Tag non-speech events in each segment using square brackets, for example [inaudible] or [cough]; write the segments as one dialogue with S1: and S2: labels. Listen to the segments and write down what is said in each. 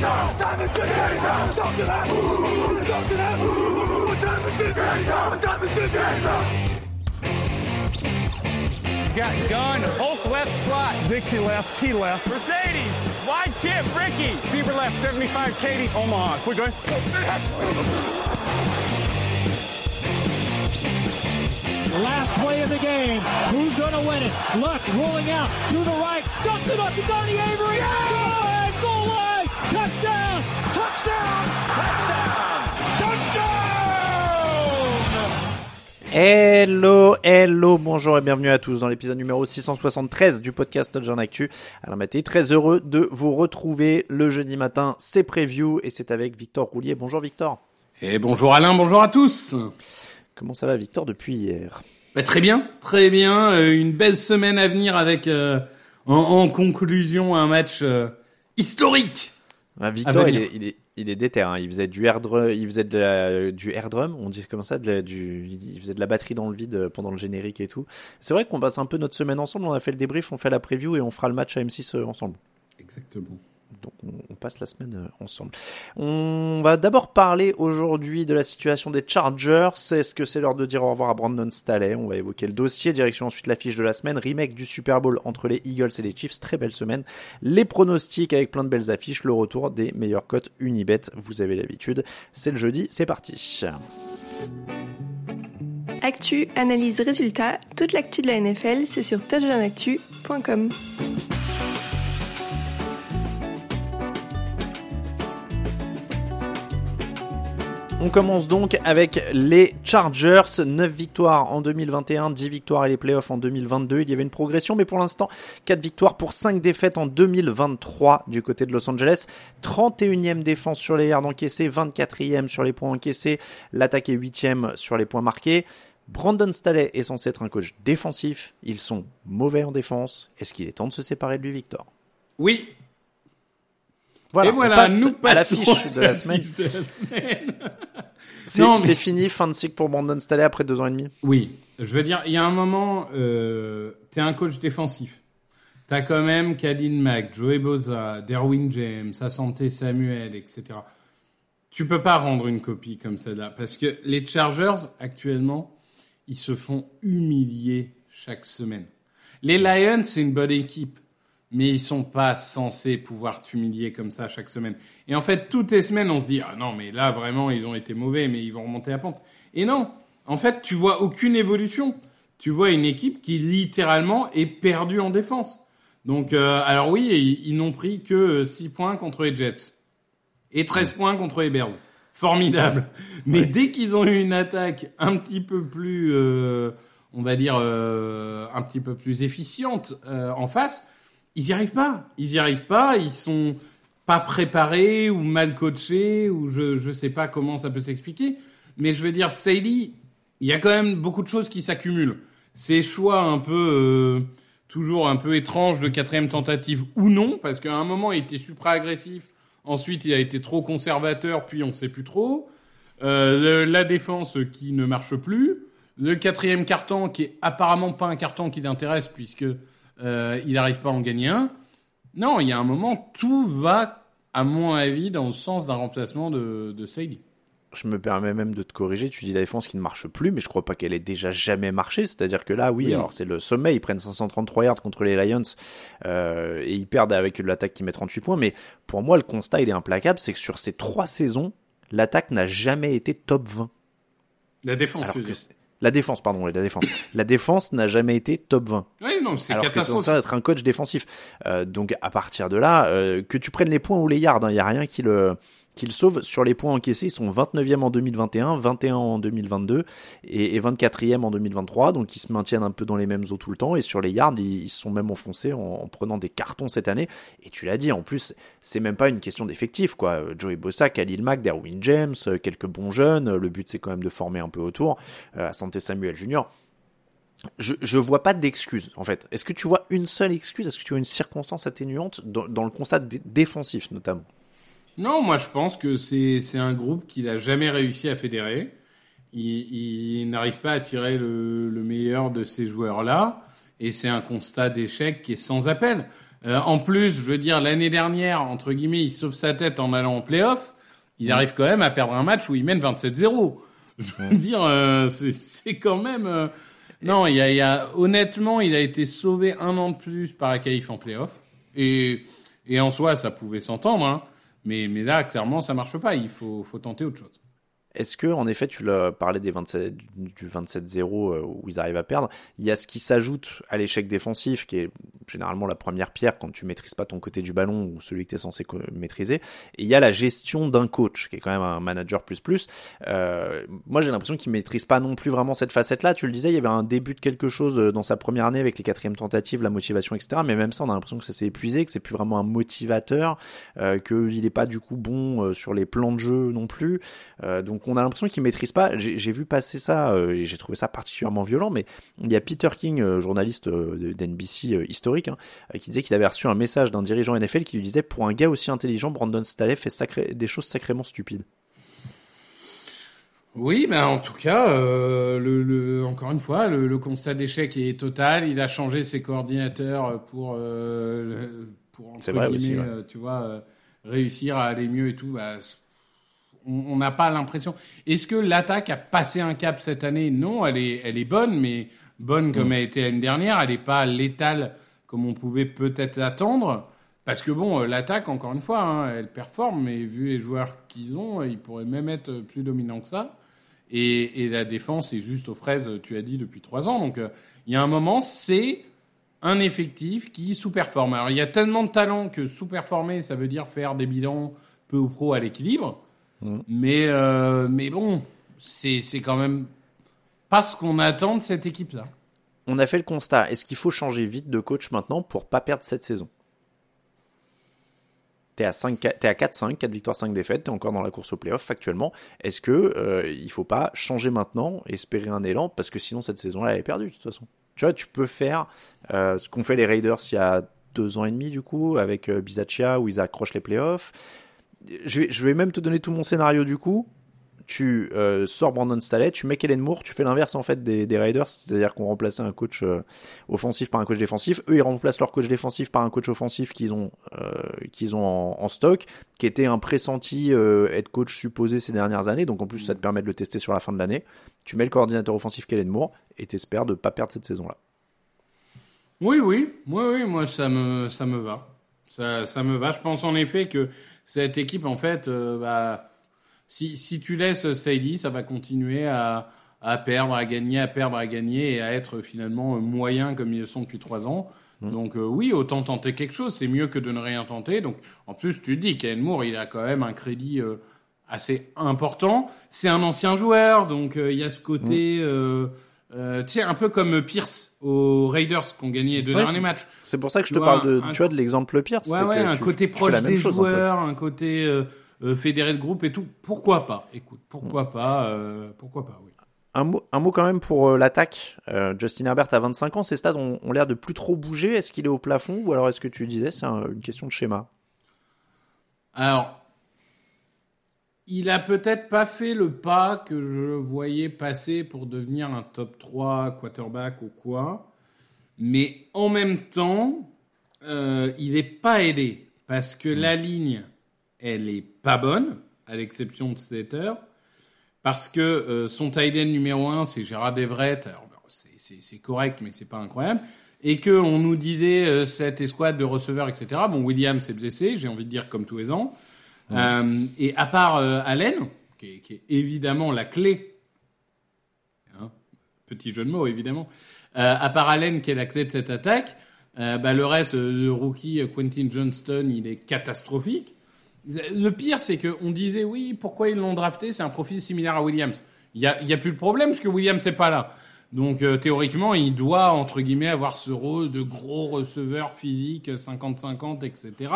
S1: Now? Time is it now? Talk to that. Talk to that. Time is it now? Time is it now?
S2: Got gun, Hulk left slot.
S3: Dixie left, Key left.
S2: Mercedes, wide chip, Ricky. Fever left, 75, Katie, Omaha. Quick, go
S4: Last play of the game. Who's going to win it? Luck rolling out to the right. Dumps it up to Donnie Avery. Good! Goal line! Touchdown! Touchdown! Touchdown! Touchdown!
S5: Hello, hello, bonjour et bienvenue à tous dans l'épisode numéro 673 du podcast Touchdown Actu. Alors Mathé, très heureux de vous retrouver le jeudi matin, c'est preview et c'est avec Victor Roulier. Bonjour Victor.
S6: Et bonjour Alain, bonjour à tous.
S5: Comment ça va Victor depuis hier?
S6: Bah, très bien, très bien. Euh, une belle semaine à venir avec euh, en, en conclusion un match euh, historique.
S5: Ah, Victor,
S6: À
S5: il est, il est, il est déter. Hein. Il faisait du air drum, il faisait de la- du air drum. On dit comme ça, de la- du, il faisait de la batterie dans le vide pendant le générique et tout. C'est vrai qu'on passe un peu notre semaine ensemble. On a fait le débrief, on fait la preview et on fera le match à M6 euh, ensemble.
S6: Exactement.
S5: Donc on, passe la semaine euh, ensemble. On va d'abord parler aujourd'hui de la situation des Chargers. Est-ce que c'est l'heure de dire au revoir à Brandon Staley On va évoquer le dossier. Direction ensuite l'affiche de la semaine. Remake du Super Bowl entre les Eagles et les Chiefs. Très belle semaine. Les pronostics avec plein de belles affiches. Le retour des meilleures cotes Unibet. Vous avez l'habitude. C'est le jeudi. C'est parti.
S7: Actu, analyse, résultat, toute l'actu de la NFL, c'est sur touchdownactu.com.
S5: On commence donc avec les Chargers. 9 victoires en 2021, 10 victoires et les playoffs en 2022. Il y avait une progression, mais pour l'instant, 4 victoires pour 5 défaites en 2023 du côté de Los Angeles. 31e défense sur les yards encaissés, 24e sur les points encaissés. L'attaque est 8e sur les points marqués. Brandon Staley est censé être un coach défensif. Ils sont mauvais en défense. Est-ce qu'il est temps de se séparer de lui, Victor?
S6: Oui.
S5: Voilà,
S6: Et voilà,
S5: passe
S6: nous
S5: à
S6: passons
S5: l'affiche de la semaine.
S6: de la semaine.
S5: C'est
S6: Non, mais-
S5: c'est fini, fin de cycle pour Brandon Staley après deux ans et demi.
S6: Oui, je veux dire, il y a un moment, euh, t'es un coach défensif. T'as quand même Khalil Mack, Joey Boza, Derwin James, Asante Samuel, etc. Tu peux pas rendre une copie comme celle-là parce que les Chargers actuellement, ils se font humilier chaque semaine. Les Lions, c'est une bonne équipe, mais ils sont pas censés pouvoir t'humilier comme ça chaque semaine. Et en fait, toutes les semaines, on se dit ah non, mais là vraiment, ils ont été mauvais, mais ils vont remonter la pente. Et non, en fait, tu vois aucune évolution. Tu vois une équipe qui littéralement est perdue en défense. Donc, euh, alors oui, ils, ils n'ont pris que 6 points contre les Jets et 13 points contre les Bears. Formidable. Mais dès qu'ils ont eu une attaque un petit peu plus, euh, on va dire, euh, un petit peu plus efficiente euh, en face, ils y arrivent pas. Ils y arrivent pas. Ils sont pas préparés ou mal coachés ou je je sais pas comment ça peut s'expliquer. Mais je veux dire, Staley, il y a quand même beaucoup de choses qui s'accumulent. Ces choix un peu euh, toujours un peu étranges de quatrième tentative ou non, parce qu'à un moment il était supra agressif, ensuite il a été trop conservateur, puis on sait plus trop. Euh, la défense qui ne marche plus, le quatrième carton qui est apparemment pas un carton qui l'intéresse puisque euh, il n'arrive pas à en gagner un. Non, il y a un moment tout va, à mon avis, dans le sens d'un remplacement de, de
S5: je me permets même de te corriger. Tu dis la défense qui ne marche plus, mais je crois pas qu'elle ait déjà jamais marché. C'est-à-dire que là, oui,
S6: Oui.
S5: alors c'est le sommet. Ils prennent 533 yards contre les Lions euh, et ils perdent avec l'attaque qui met 38 points. Mais pour moi, le constat, il est implacable. C'est que sur ces trois saisons, l'attaque n'a jamais été top 20.
S6: La défense.
S5: Alors que la défense, pardon, la défense. la défense n'a jamais été top 20.
S6: Oui, non, c'est
S5: Alors
S6: catastrophique.
S5: ça être un coach défensif. Euh, donc à partir de là, euh, que tu prennes les points ou les yards, il y a rien qui le qui le sauve. Sur les points encaissés, ils sont 29e en 2021, 21 en 2022 et, et 24e en 2023. Donc ils se maintiennent un peu dans les mêmes eaux tout le temps. Et sur les yards, ils, se sont même enfoncés en, en prenant des cartons cette année. Et tu l'as dit, en plus, c'est même pas une question d'effectif. quoi. Joey Bossa, Khalil Mack, Derwin James, euh, quelques bons jeunes. Le but, c'est quand même de former un peu autour. Euh, Santé Samuel Jr je, je vois pas d'excuse en fait. Est-ce que tu vois une seule excuse? Est-ce que tu vois une circonstance atténuante dans, le constat dé- défensif notamment?
S6: Non, moi je pense que c'est c'est un groupe qu'il a jamais réussi à fédérer. Il, il n'arrive pas à tirer le, le meilleur de ces joueurs-là, et c'est un constat d'échec qui est sans appel. Euh, en plus, je veux dire, l'année dernière, entre guillemets, il sauve sa tête en allant en playoff. Il arrive quand même à perdre un match où il mène 27-0. Je veux dire, euh, c'est c'est quand même. euh, Non, il y a, il y a honnêtement, il a été sauvé un an de plus par la qualif en playoff. Et, et en soi, ça pouvait s'entendre. Hein. Mais, mais là, clairement, ça marche pas. Il faut, faut tenter autre chose.
S5: Est-ce que, en effet, tu l'as parlé des 27, du 27-0 euh, où ils arrivent à perdre, il y a ce qui s'ajoute à l'échec défensif, qui est généralement la première pierre quand tu maîtrises pas ton côté du ballon ou celui que tu es censé maîtriser, et il y a la gestion d'un coach, qui est quand même un manager plus plus. Euh, moi, j'ai l'impression qu'il maîtrise pas non plus vraiment cette facette-là. Tu le disais, il y avait un début de quelque chose euh, dans sa première année avec les quatrièmes tentatives, la motivation, etc. Mais même ça, on a l'impression que ça s'est épuisé, que c'est plus vraiment un motivateur, euh, qu'il n'est pas du coup bon euh, sur les plans de jeu non plus. Euh, donc on a l'impression qu'il maîtrise pas. J'ai vu passer ça euh, et j'ai trouvé ça particulièrement violent. Mais il y a Peter King, euh, journaliste euh, d'NBC historique, hein, qui disait qu'il avait reçu un message d'un dirigeant NFL qui lui disait pour un gars aussi intelligent, Brandon Staley fait sacré, des choses sacrément stupides.
S6: Oui, ben en tout cas, euh, le, le- encore une fois, le, le constat d'échec est total. Il a changé ses coordinateurs pour, euh, pour entre
S5: aussi,
S6: guillemets,
S5: ouais.
S6: tu vois, euh, réussir à aller mieux et tout. Bah, on n'a pas l'impression. Est-ce que l'attaque a passé un cap cette année? Non, elle est, elle est bonne, mais bonne comme
S5: Mm.
S6: elle était l'année dernière. Elle n'est pas létale comme on pouvait peut-être attendre. Parce que bon, euh, l'attaque, encore une fois, hein, elle performe, mais vu les joueurs qu'ils ont, euh, ils pourraient même être plus dominants que ça. Et, et la défense est juste aux fraises, tu as dit, depuis trois ans. Donc, euh, il y a un moment, c'est un effectif qui sous-performe. Alors, il y a tellement de talent que sous-performer, ça veut dire faire des bilans peu ou pro à l'équilibre. Mais, euh, mais bon, c'est quand même pas ce qu'on attend de cette équipe-là.
S5: On a fait le constat. Est-ce qu'il faut changer vite de coach maintenant pour pas perdre cette saison? T'es à 5, t'es à 4-5, 4 victoires, 5 défaites, t'es encore dans la course au playoff factuellement. Est-ce que euh, il faut pas changer maintenant, espérer un élan, parce que sinon cette saison-là elle est perdue de toute façon. Tu vois, tu peux faire euh, ce qu'ont fait les Raiders il y a deux ans et demi du coup avec euh, Bizaccia où ils accrochent les playoffs. Je vais, je vais même te donner tout mon scénario du coup. Tu euh, sors Brandon Staley, tu mets Kellen Moore, tu fais l'inverse en fait des, des Raiders, c'est-à-dire qu'on remplaçait un coach euh, offensif par un coach défensif. Eux, ils remplacent leur coach défensif par un coach offensif qu'ils ont euh, qu'ils ont en, en stock, qui était un pressenti euh, head coach supposé ces dernières années. Donc en plus, ça te permet de le tester sur la fin de l'année. Tu mets le coordinateur offensif Kellen Moore et t'espères de pas perdre cette saison-là.
S6: Oui, oui, oui, oui, moi ça me, ça me va. Ça, ça me va. Je pense en effet que cette équipe, en fait, euh, bah, si, si tu laisses Staley, ça va continuer à, à perdre, à gagner, à perdre, à gagner et à être finalement moyen comme ils le sont depuis trois ans. Donc euh, oui, autant tenter quelque chose, c'est mieux que de ne rien tenter. Donc en plus, tu te dis, Kellen Moore, il a quand même un crédit euh, assez important. C'est un ancien joueur, donc il y a ce côté, euh, euh, sais, un peu comme Pierce aux Raiders qui ont gagné les deux
S5: Ouais,
S6: derniers
S5: c'est-
S6: match.
S5: C'est pour ça que je
S6: Tu
S5: te
S6: vois,
S5: parle de,
S6: un-
S5: tu vois, de l'exemple pire.
S6: Ouais, ouais,
S5: que
S6: un
S5: tu-
S6: côté
S5: tu
S6: proche des
S5: un
S6: joueurs, un, côté euh, euh, fédéré de groupe et tout. Pourquoi pas? Écoute, pourquoi pas euh, Pourquoi pas, oui.
S5: Un mot, un mot quand même pour l'attaque. Justin Herbert à 25 ans, ces stades ont, ont l'air de plus trop bouger. Est-ce qu'il est au plafond ou alors est-ce que tu disais c'est un- une question de schéma?
S6: Alors, il a peut-être pas fait le pas que je voyais passer pour devenir un top 3 quarterback ou quoi, mais en même temps, euh, il est pas aidé parce que la ligne, elle est pas bonne, à l'exception de Slater. parce que euh, son tight end numéro un, c'est Gérard Everett. Alors, c'est correct, mais c'est pas incroyable. Et que on nous disait euh, cette escouade de receveurs, etc. Bon, Williams s'est blessé, j'ai envie de dire comme tous les ans. Euh, et à part euh, Allen, qui est, évidemment la clé, hein, petit jeu de mots évidemment, euh, à part Allen qui est la clé de cette attaque, bah, le reste, le rookie Quentin Johnston, il est catastrophique. Le pire, c'est qu'on disait oui, pourquoi ils l'ont drafté? C'est un profil similaire à Williams. Il y a, y a plus de problème parce que Williams n'est pas là. Donc théoriquement, il doit entre guillemets avoir ce rôle de gros receveur physique 50-50, etc.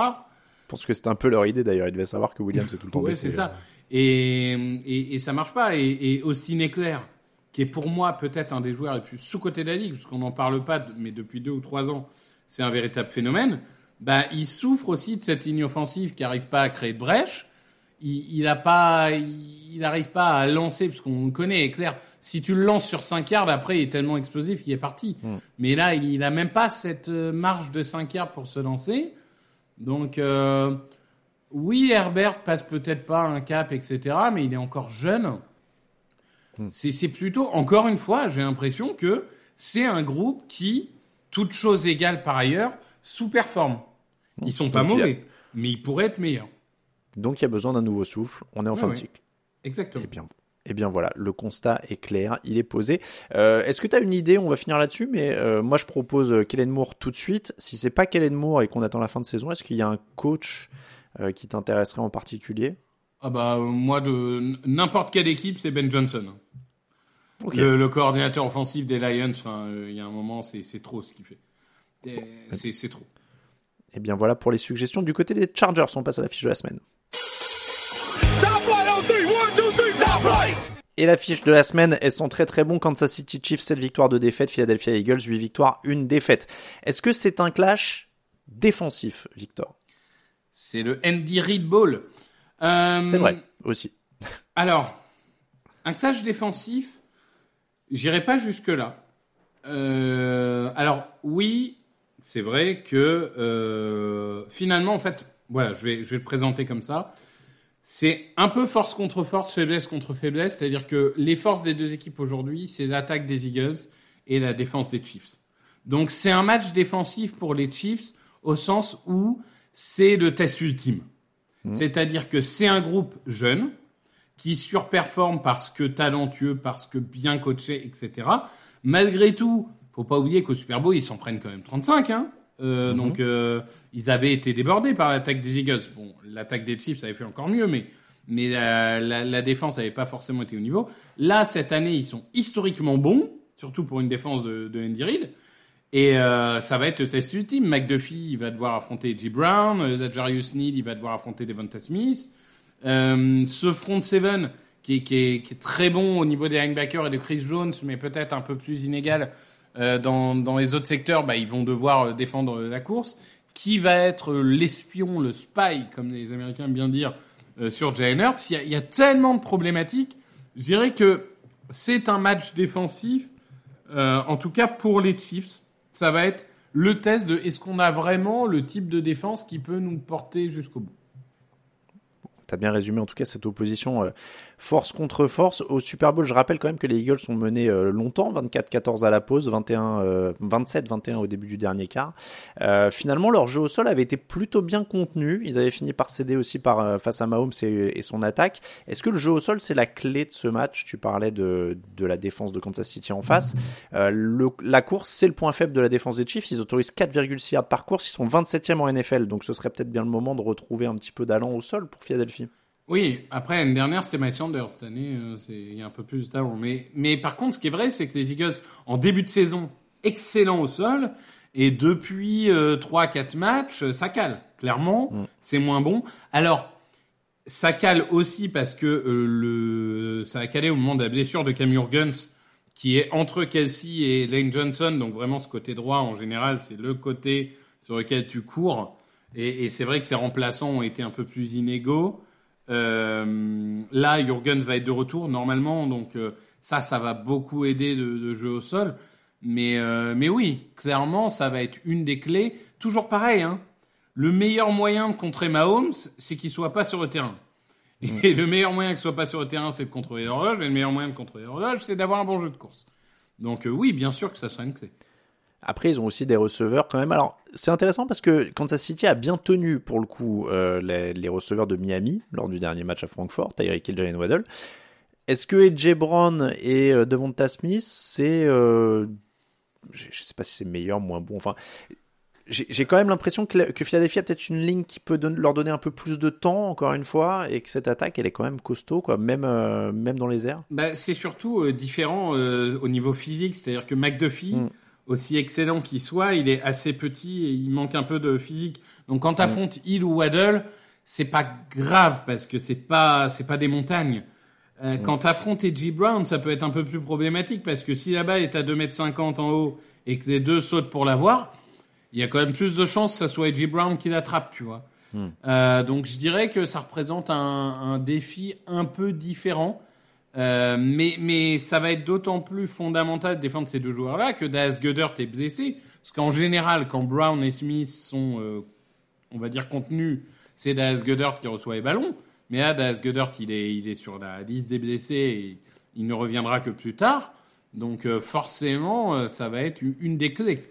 S5: Je pense que c'était un peu leur idée d'ailleurs. Ils devaient savoir que Williams est tout le temps
S6: Ouais, c'est ça. Et, et, et ça marche pas. Et, et Austin Eclair, qui est pour moi peut-être un des joueurs les plus sous-cotés de la ligue, parce qu'on n'en parle pas, mais depuis deux ou trois ans, c'est un véritable phénomène. Bah, il souffre aussi de cette ligne offensive qui n'arrive pas à créer de brèche. Il, a pas, il n'arrive pas à lancer, parce qu'on connaît, Eclair. Si tu le lances sur 5 yards, après, il est tellement explosif qu'il est parti. Mais là, il a même pas cette euh, marge de 5 yards pour se lancer. Donc, euh, oui, Herbert passe peut-être pas un cap, etc., mais il est encore jeune. C'est c'est plutôt, encore une fois, j'ai l'impression que c'est un groupe qui, toute chose égale par ailleurs, sous-performe. Ils sont pas
S5: Donc, a-
S6: mauvais, mais ils pourraient être meilleurs.
S5: Donc il y a besoin d'un nouveau souffle. On est en
S6: Ouais,
S5: fin de cycle.
S6: Exactement.
S5: Eh bien, eh bien voilà, le constat est clair, il est posé. Euh, Est-ce que tu as une idée On va finir là-dessus, mais euh, moi je propose euh, Kellen Moore tout de suite. Si c'est pas Kellen Moore et qu'on attend la fin de saison, est-ce qu'il y a un coach euh, qui t'intéresserait en particulier?
S6: Ah bah, moi, de n'importe quelle équipe, c'est Ben Johnson. Le, le coordinateur offensif des Lions, il y a un moment, c'est trop ce qu'il fait. Et C'est trop.
S5: Eh bien voilà pour les suggestions du côté des Chargers. On passe à la fiche de la semaine. Et la fiche de la semaine, elles sont très très bons. Kansas City Chiefs, 7 victoires, 2 défaites. Philadelphia Eagles, 8 victoires, 1 défaite. Est-ce que c'est un clash défensif, Victor?
S6: C'est le Andy Reid Ball. Euh,
S5: C'est vrai, aussi. [laughs]
S6: Alors, un clash défensif, j'irai pas jusque-là. Euh, alors, oui, c'est vrai que euh, finalement, en fait, voilà, je vais, je vais le présenter comme ça. C'est un peu force contre force, faiblesse contre faiblesse, c'est-à-dire que les forces des deux équipes aujourd'hui, c'est l'attaque des Eagles et la défense des Chiefs. Donc c'est un match défensif pour les Chiefs au sens où c'est le test ultime. C'est-à-dire que c'est un groupe jeune qui surperforme parce que talentueux, parce que bien coaché, etc. Malgré tout, faut pas oublier qu'au Super Bowl, ils s'en prennent quand même 35. Hein Euh, Donc, euh, ils avaient été débordés par l'attaque des Eagles. Bon, l'attaque des Chiefs avait fait encore mieux, mais, mais la, la, la défense n'avait pas forcément été au niveau. Là, cette année, ils sont historiquement bons, surtout pour une défense de, de Andy Reid. Et euh, ça va être le test ultime. McDuffie, il va devoir affronter J. Brown. Euh, Dajarius Need, il va devoir affronter Devonta Smith. Euh, ce front seven qui est, qui, est, qui est très bon au niveau des linebackers et de Chris Jones, mais peut-être un peu plus inégal euh, dans, dans les autres secteurs, bah, ils vont devoir euh, défendre la course. Qui va être l'espion, le spy, comme les Américains aiment bien dire, euh, sur Jalen Hurts il il y a tellement de problématiques. Je dirais que c'est un match défensif, euh, en tout cas pour les Chiefs. Ça va être le test de est-ce qu'on a vraiment le type de défense qui peut nous porter jusqu'au bout?
S5: T'as bien résumé en tout cas cette opposition euh, force contre force au Super Bowl. Je rappelle quand même que les Eagles sont menés euh, longtemps, 24-14 à la pause, 21, euh, 27-21 au début du dernier quart. Euh, finalement, leur jeu au sol avait été plutôt bien contenu. Ils avaient fini par céder aussi par euh, face à Mahomes et, et son attaque. Est-ce que le jeu au sol c'est la clé de ce match? Tu parlais de, de la défense de Kansas City en face. Euh, la course c'est le point faible de la défense des Chiefs. Ils autorisent 4,6 yards par course. Ils sont 27e en NFL, donc ce serait peut-être bien le moment de retrouver un petit peu d'allant au sol pour Philadelphie.
S6: Oui, après, l'année dernière, c'était Mike Sanders. Cette année, euh, c'est- il y a un peu plus de talent. Mais, mais par contre, ce qui est vrai, c'est que les Eagles, en début de saison, excellents au sol. Et depuis euh, 3-4 matchs, euh, ça cale. Clairement, c'est moins bon. Alors, ça cale aussi parce que euh, le, ça a calé au moment de la blessure de Cam Jurgens, qui est entre Kelsey et Lane Johnson. Donc vraiment, ce côté droit, en général, c'est le côté sur lequel tu cours. Et, et c'est vrai que ses remplaçants ont été un peu plus inégaux. Euh, là, Jurgens va être de retour normalement, donc euh, ça, ça va beaucoup aider de, de jeu au sol. Mais, euh, mais oui, clairement, ça va être une des clés. Toujours pareil, hein. Le meilleur moyen de contrer Mahomes, c'est qu'il soit pas sur le terrain. Et le meilleur moyen ce soit pas sur le terrain, c'est de contrôler l'horloge. Et le meilleur moyen de contrôler l'horloge, c'est d'avoir un bon jeu de course. Donc oui, bien sûr que ça sera une clé.
S5: Après, ils ont aussi des receveurs quand même. Alors, c'est intéressant parce que Kansas City a bien tenu, pour le coup, euh, les, les receveurs de Miami lors du dernier match à Francfort, Tyreek Hill, Jalen Waddle. Est-ce que AJ Brown et euh, Devonta Smith, c'est... Euh, je je sais pas si c'est meilleur, moins bon. Enfin, j'ai quand même l'impression que, que Philadelphie a peut-être une ligne qui peut don- leur donner un peu plus de temps, encore une fois, et que cette attaque, elle est quand même costaud, quoi, même, même dans les airs.
S6: Bah, c'est surtout différent au niveau physique, c'est-à-dire que McDuffie,
S5: Mm.
S6: Aussi excellent qu'il soit, il est assez petit et il manque un peu de physique. Donc quand t'affrontes Hill ou Waddle, c'est pas grave parce que c'est pas c'est pas des montagnes. Euh, Quand t'affrontes Edgy Brown, ça peut être un peu plus problématique parce que si là-bas est à 2m50 en haut et que les deux sautent pour l'avoir, il y a quand même plus de chances que ça soit Edgy Brown qui l'attrape, tu vois. Euh, donc je dirais que ça représente un, un défi un peu différent. Euh, mais, ça va être d'autant plus fondamental de défendre ces deux joueurs-là que Dallas Goddard est blessé. Parce qu'en général, quand Brown et Smith sont, euh, on va dire, contenus, c'est Dallas Goddard qui reçoit les ballons. Mais là, Goddard, il est, sur la liste des blessés et il ne reviendra que plus tard. Donc euh, forcément, ça va être une des clés.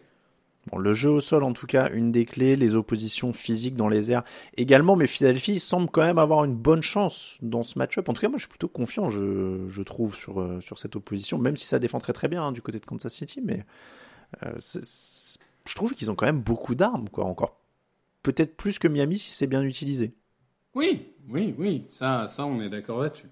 S5: Bon, le jeu au sol, en tout cas, une des clés, les oppositions physiques dans les airs également, mais Philadelphie semble quand même avoir une bonne chance dans ce match-up. En tout cas, moi, je suis plutôt confiant, je, je trouve, sur, euh, sur cette opposition, même si ça défend très très bien hein, du côté de Kansas City, mais euh, je trouve qu'ils ont quand même beaucoup d'armes, quoi, encore. Peut-être plus que Miami si c'est bien utilisé.
S6: Oui, oui, oui, ça, ça, on est d'accord là-dessus.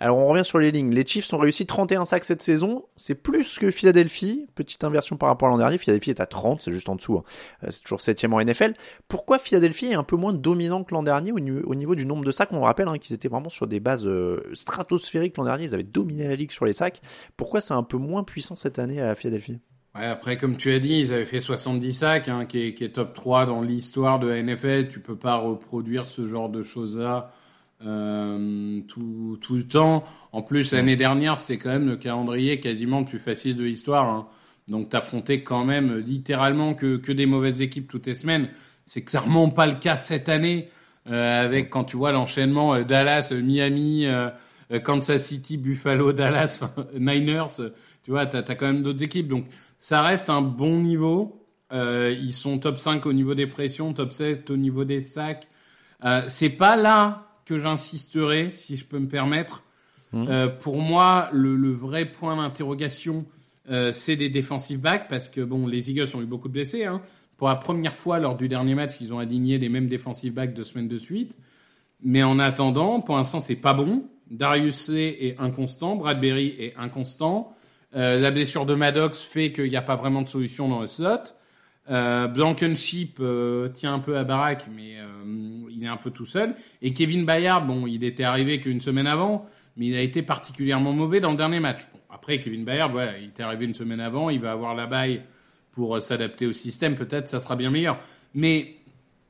S5: Alors on revient sur les lignes. Les Chiefs ont réussi 31 sacs cette saison. C'est plus que Philadelphie. Petite inversion par rapport à l'an dernier. Philadelphie est à 30, c'est juste en dessous. hein. Euh, C'est toujours septième en NFL. Pourquoi Philadelphie est un peu moins dominant que l'an dernier au niveau, au niveau du nombre de sacs? On rappelle hein, qu'ils étaient vraiment sur des bases euh, stratosphériques l'an dernier. Ils avaient dominé la ligue sur les sacs. Pourquoi c'est un peu moins puissant cette année à Philadelphie?
S6: Ouais, après, comme tu as dit, ils avaient fait 70 sacs, hein, qui, est, qui est top 3 dans l'histoire de la NFL. Tu peux pas reproduire ce genre de choses-là euh, tout, tout le temps. En plus, l'année dernière, c'était quand même le calendrier quasiment le plus facile de l'histoire. Hein. Donc, t'affrontais quand même littéralement que, que des mauvaises équipes toutes les semaines. C'est clairement pas le cas cette année, euh, avec quand tu vois l'enchaînement euh, Dallas, Miami, euh, Kansas City, Buffalo, [laughs] Dallas, Niners. tu vois, t'as as quand même d'autres équipes. Donc, ça reste un bon niveau. Ils sont top 5 au niveau des pressions, top 7 au niveau des sacs. C'est pas là que j'insisterai, si je peux me permettre. Euh, pour moi, le, le vrai point d'interrogation, euh, c'est des defensive backs, parce que bon, les Eagles ont eu beaucoup de blessés. Hein. Pour la première fois lors du dernier match, ils ont aligné les mêmes defensive backs deux semaines de suite. Mais en attendant, pour l'instant, c'est pas bon. Darius Lee est inconstant, Bradbury est inconstant. Euh, la blessure de Maddox fait qu'il n'y a pas vraiment de solution dans le slot. Euh, Blankenship euh, tient un peu à baraque, mais euh, il est un peu tout seul. Et Kevin Bayard, bon, il était arrivé qu'une semaine avant, mais il a été particulièrement mauvais dans le dernier match. Bon, après, Kevin Bayard, voilà, il était arrivé une semaine avant, il va avoir la baille pour s'adapter au système, peut-être ça sera bien meilleur. Mais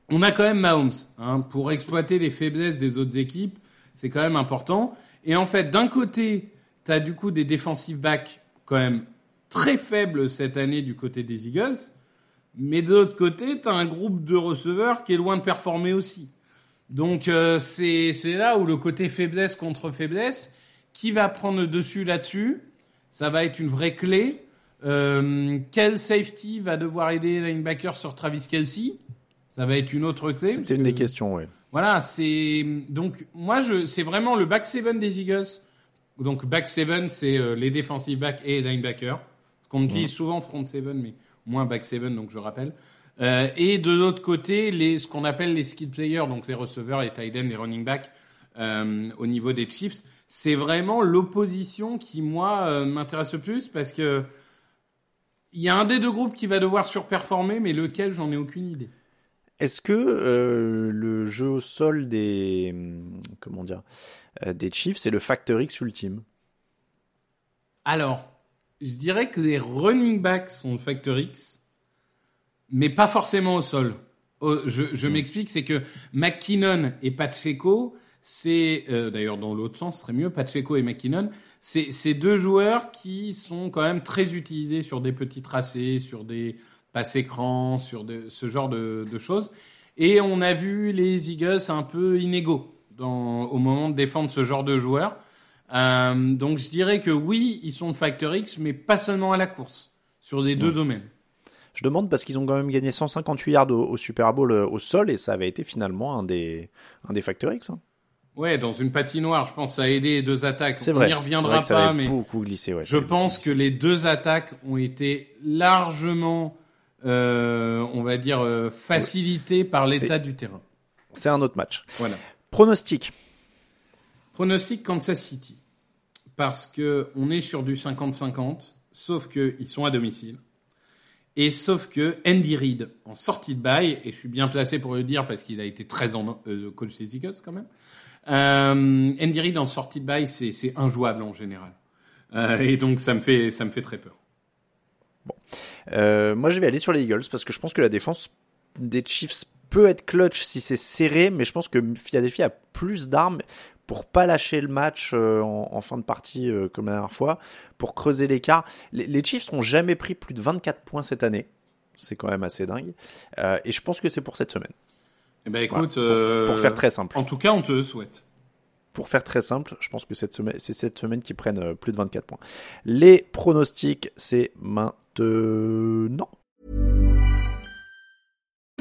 S6: on a quand même Mahomes hein, pour exploiter les faiblesses des autres équipes, c'est quand même important. Et en fait, d'un côté, tu as du coup des defensive backs quand même très faibles cette année du côté des Eagles, mais de l'autre côté, tu as un groupe de receveurs qui est loin de performer aussi. Donc euh, c'est là où le côté faiblesse contre faiblesse, qui va prendre le dessus là-dessus, ça va être une vraie clé. Euh, quel safety va devoir aider les linebackers sur Travis Kelsey Ça va être une autre clé.
S5: C'était une des
S6: que-
S5: questions, oui.
S6: voilà, c'est donc moi je c'est vraiment le back seven des Eagles. Donc back seven c'est euh, les defensive back et les linebackers. Ce qu'on utilise souvent front seven mais moins back seven donc je rappelle. Euh, et de l'autre côté les ce qu'on appelle les skill players donc les receveurs, les tight ends, les running backs euh, au niveau des Chiefs, c'est vraiment l'opposition qui moi euh, m'intéresse le plus parce que il y a un des deux groupes qui va devoir surperformer mais lequel j'en ai aucune idée.
S5: Est-ce que euh, le jeu au sol des comment dire euh, des Chiefs c'est le facteur X ultime?
S6: Alors, je dirais que les running backs sont le facteur X, mais pas forcément au sol. Oh, je je m'explique, c'est que McKinnon et Pacheco, c'est euh, d'ailleurs dans l'autre sens, ce serait mieux Pacheco et McKinnon, c'est deux joueurs qui sont quand même très utilisés sur des petits tracés, sur des passes écrans, sur de, ce genre de, de choses. Et on a vu les Eagles un peu inégaux dans, au moment de défendre ce genre de joueurs. Euh, donc je dirais que oui, ils sont facteur X, mais pas seulement à la course, sur les deux domaines.
S5: Je demande parce qu'ils ont quand même gagné 158 yards au, au Super Bowl euh, au sol et ça avait été finalement un des, un des facteurs X. Hein.
S6: Ouais, dans une patinoire, je pense, ça a aidé les deux attaques.
S5: C'est
S6: On
S5: vrai.
S6: n'y reviendra
S5: vrai que ça
S6: pas,
S5: avait
S6: mais
S5: beaucoup glissé. Ouais,
S6: je pense que les deux attaques ont été largement, euh, on va dire, euh, facilitées par l'état du terrain.
S5: c'est un autre match.
S6: Voilà.
S5: Pronostic.
S6: Pronostic Kansas City. Parce que on est sur du 50-50, sauf que ils sont à domicile. Et sauf que Andy Reid, en sortie de bail, et je suis bien placé pour le dire parce qu'il a été 13 ans euh, coach des Eagles quand même, euh, Andy Reid en sortie de bail, c'est, injouable en général. Euh, et donc ça me fait, ça me fait très peur.
S5: Euh, moi, je vais aller sur les Eagles parce que je pense que la défense des Chiefs peut être clutch si c'est serré, mais je pense que Philadelphie a plus d'armes pour pas lâcher le match euh, en, en fin de partie euh, comme la dernière fois, pour creuser l'écart. Les, les Chiefs n'ont jamais pris plus de 24 points cette année. C'est quand même assez dingue. Euh, et je pense que c'est pour cette semaine.
S6: Eh ben écoute,
S5: Voilà, pour- pour faire très simple.
S6: En tout cas, on te le souhaite.
S5: Pour faire très simple, je pense que cette semaine, c'est cette semaine qui prennent plus de 24 points. Les pronostics, c'est maintenant.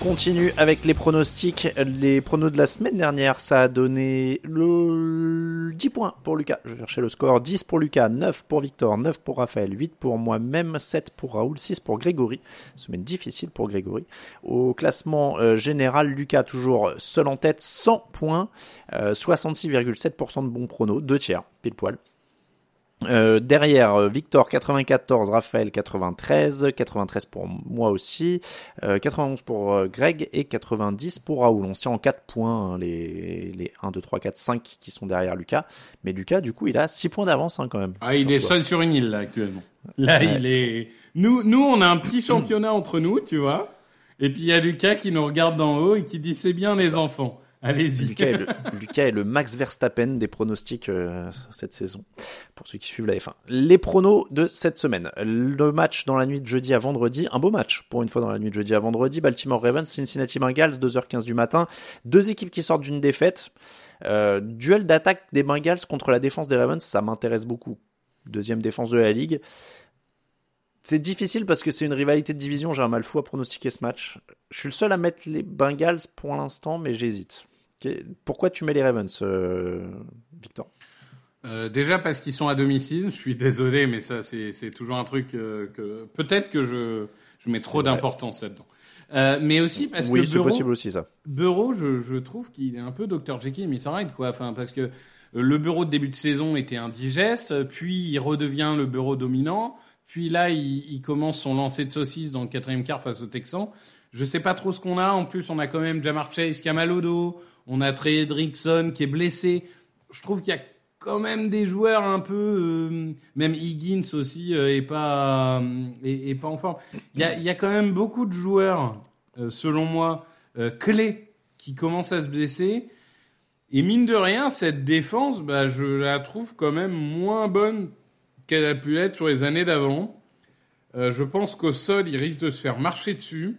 S5: continue avec les pronostics. Les pronos de la semaine dernière, ça a donné le 10 points pour Lucas. Je cherchais le score. 10 pour Lucas, 9 pour Victor, 9 pour Raphaël, 8 pour moi-même, 7 pour Raoul, 6 pour Grégory. Semaine difficile pour Grégory. Au classement euh, général, Lucas toujours seul en tête, 100 points, euh, 66,7% de bons pronos, 2 tiers, pile poil. Euh, derrière, euh, Victor 94, Raphaël 93, 93 pour moi aussi, euh, 91 pour euh, Greg et 90 pour Raoul. On se tient en 4 points, hein, les, les 1, 2, 3, 4, 5 qui sont derrière Lucas. Mais Lucas, du coup, il a 6 points d'avance hein, quand même.
S6: Ah, il est
S5: toi.
S6: seul sur une île là actuellement. [laughs] Là,
S5: Ouais.
S6: il est. Nous, nous, on a un petit championnat entre nous, tu vois. Et puis il y a Lucas qui nous regarde d'en haut et qui dit c'est bien les enfants. Allez-y.
S5: Lucas est, le, Max Verstappen des pronostics euh, cette saison, pour ceux qui suivent la F1. Les pronos de cette semaine. Le match dans la nuit de jeudi à vendredi, un beau match pour une fois dans la nuit de jeudi à vendredi. Baltimore Ravens, Cincinnati Bengals, 2h15 du matin. Deux équipes qui sortent d'une défaite. Euh, duel d'attaque des Bengals contre la défense des Ravens, ça m'intéresse beaucoup. Deuxième défense de la ligue. C'est difficile parce que c'est une rivalité de division, j'ai un mal fou à pronostiquer ce match. Je suis le seul à mettre les Bengals pour l'instant, mais j'hésite. Pourquoi tu mets les Ravens, euh, Victor?
S6: Euh, déjà parce qu'ils sont à domicile. Je suis désolé, mais ça c'est toujours un truc euh, que peut-être que je je mets trop d'importance là-dedans. Euh, mais aussi parce
S5: Oui,
S6: que
S5: c'est
S6: Bureau,
S5: possible aussi ça.
S6: Bureau, je, je trouve qu'il est un peu Dr Jekyll et Mr Hyde, quoi. Enfin, parce que le bureau de début de saison était indigeste, puis il redevient le bureau dominant, puis là, il, il commence son lancer de saucisse dans le quatrième quart face aux Texans. Je sais pas trop ce qu'on a. En plus, on a quand même Jamar Chase qui On a Trey Hendrickson qui est blessé. Je trouve qu'il y a quand même des joueurs un peu, euh, même Higgins aussi euh, est pas euh, est, pas en forme. Il y a, y a quand même beaucoup de joueurs, euh, selon moi, clés qui commencent à se blesser. Et mine de rien, cette défense, bah, je la trouve quand même moins bonne qu'elle a pu être sur les années d'avant. Je pense qu'au sol, il risque de se faire marcher dessus.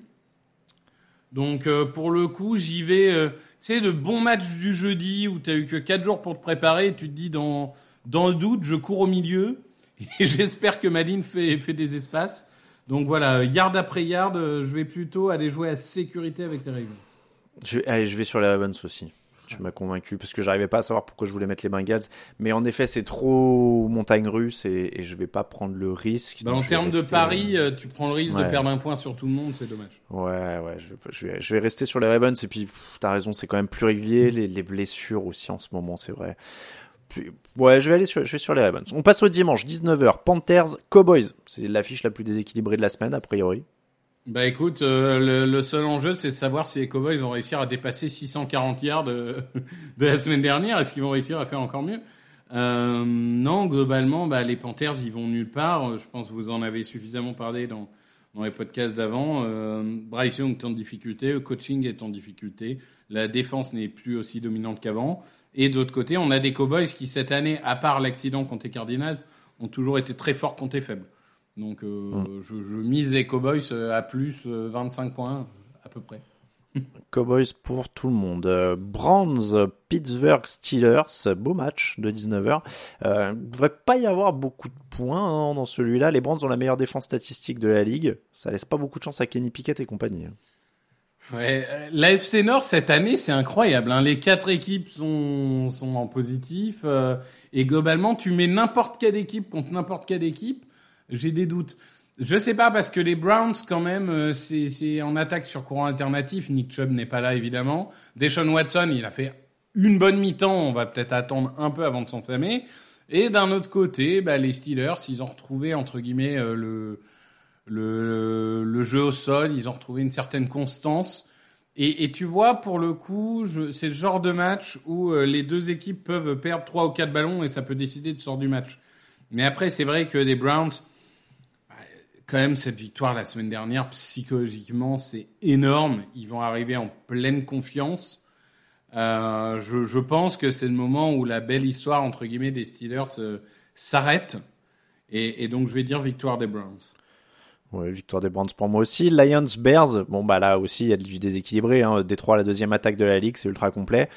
S6: Donc euh, pour le coup, j'y vais. euh, tu sais, le bon match du jeudi où tu eu que 4 jours pour te préparer, tu te dis dans, dans le doute, je cours au milieu. [laughs] Et j'espère que Maline fait, fait des espaces. Donc voilà, yard après yard, euh, je vais plutôt aller jouer à sécurité avec les Ravens.
S5: Allez, je vais sur les Ravens aussi. Tu m'as convaincu parce que j'arrivais pas à savoir pourquoi je voulais mettre les Bengals. Mais en effet, c'est trop montagne russe et, et je vais pas prendre le risque.
S6: Bah, en termes de
S5: rester-
S6: pari, euh, tu prends le risque de perdre un point sur tout le monde, c'est dommage.
S5: Ouais, ouais, je vais, je vais, je vais rester sur les Ravens. Et puis, t'as raison, c'est quand même plus régulier. Les, les blessures aussi en ce moment, c'est vrai. Puis, ouais, je vais aller sur, je vais sur les Ravens. On passe au dimanche, 19h. Panthers, Cowboys. C'est l'affiche la plus déséquilibrée de la semaine, a priori.
S6: Bah écoute, euh, le, le seul enjeu, c'est de savoir si les Cowboys vont réussir à dépasser 640 yards de, [laughs] de la semaine dernière. Est-ce qu'ils vont réussir à faire encore mieux? Euh, Non, globalement, bah, les Panthers, ils vont nulle part. Euh, Je pense que vous en avez suffisamment parlé dans, dans les podcasts d'avant. Euh, Bryce Young est en difficulté, le coaching est en difficulté, la défense n'est plus aussi dominante qu'avant. Et de l'autre côté, on a des Cowboys qui, cette année, à part l'accident contre les Cardinals, ont toujours été très forts contre les faibles. Donc euh, je, je mise les Cowboys euh, à plus euh, 25 points à peu près. [laughs]
S5: Cowboys pour tout le monde. Euh, Browns, Pittsburgh Steelers, beau match de 19h. Euh, il devrait pas y avoir beaucoup de points hein, dans celui-là. Les Browns ont la meilleure défense statistique de la ligue. Ça laisse pas beaucoup de chance à Kenny Pickett et compagnie.
S6: Ouais, euh, l'AFC Nord cette année c'est incroyable. Hein. Les quatre équipes sont, sont en positif euh, et globalement tu mets n'importe quelle équipe contre n'importe quelle équipe, j'ai des doutes. Je sais pas parce que les Browns quand même euh, c'est en attaque sur courant alternatif. Nick Chubb n'est pas là évidemment. Deshaun Watson il a fait une bonne mi-temps. On va peut-être attendre un peu avant de s'enflammer. Et d'un autre côté, bah, les Steelers ils ont retrouvé entre guillemets euh, le le, jeu au sol, ils ont retrouvé une certaine constance. Et, tu vois, pour le coup, c'est le genre de match où euh, les deux équipes peuvent perdre trois ou quatre ballons et ça peut décider de sort du match. Mais après, c'est vrai que les Browns, quand même, cette victoire la semaine dernière, psychologiquement, c'est énorme. Ils vont arriver en pleine confiance. Euh, je, pense que c'est le moment où la belle histoire, entre guillemets, des Steelers euh, s'arrête. Et, donc, je vais dire victoire des Browns.
S5: Ouais, victoire des Browns pour moi aussi. Lions, Bears. Bon, bah là aussi, il y a du déséquilibré. Hein. Détroit, la deuxième attaque de la ligue, c'est ultra complet.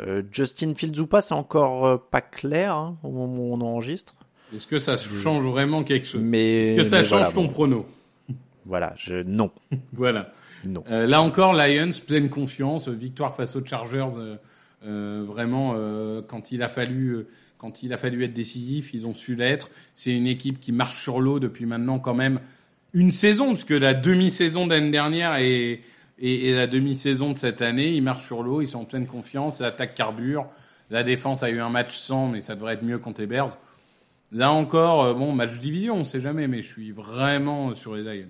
S5: Euh, Justin Fields ou pas, c'est encore pas clair hein, au moment où on enregistre.
S6: Est-ce que ça change vraiment quelque chose
S5: Mais
S6: Est-ce que ça change
S5: voilà,
S6: ton
S5: bon.
S6: prono
S5: Voilà, je non. [laughs]
S6: Voilà.
S5: Non.
S6: Euh, là encore, Lions, pleine confiance, victoire face aux Chargers. euh, euh, vraiment, euh, quand il a fallu, euh, quand il a fallu être décisif, ils ont su l'être. C'est une équipe qui marche sur l'eau depuis maintenant quand même une saison, puisque la demi-saison d'année dernière et, et, et la demi-saison de cette année, ils marchent sur l'eau, ils sont en pleine confiance, l'attaque carbure. La défense a eu un match sans, mais ça devrait être mieux contre les Bears. Là encore, euh, bon, match division, on sait jamais, mais je suis vraiment sur les Lions.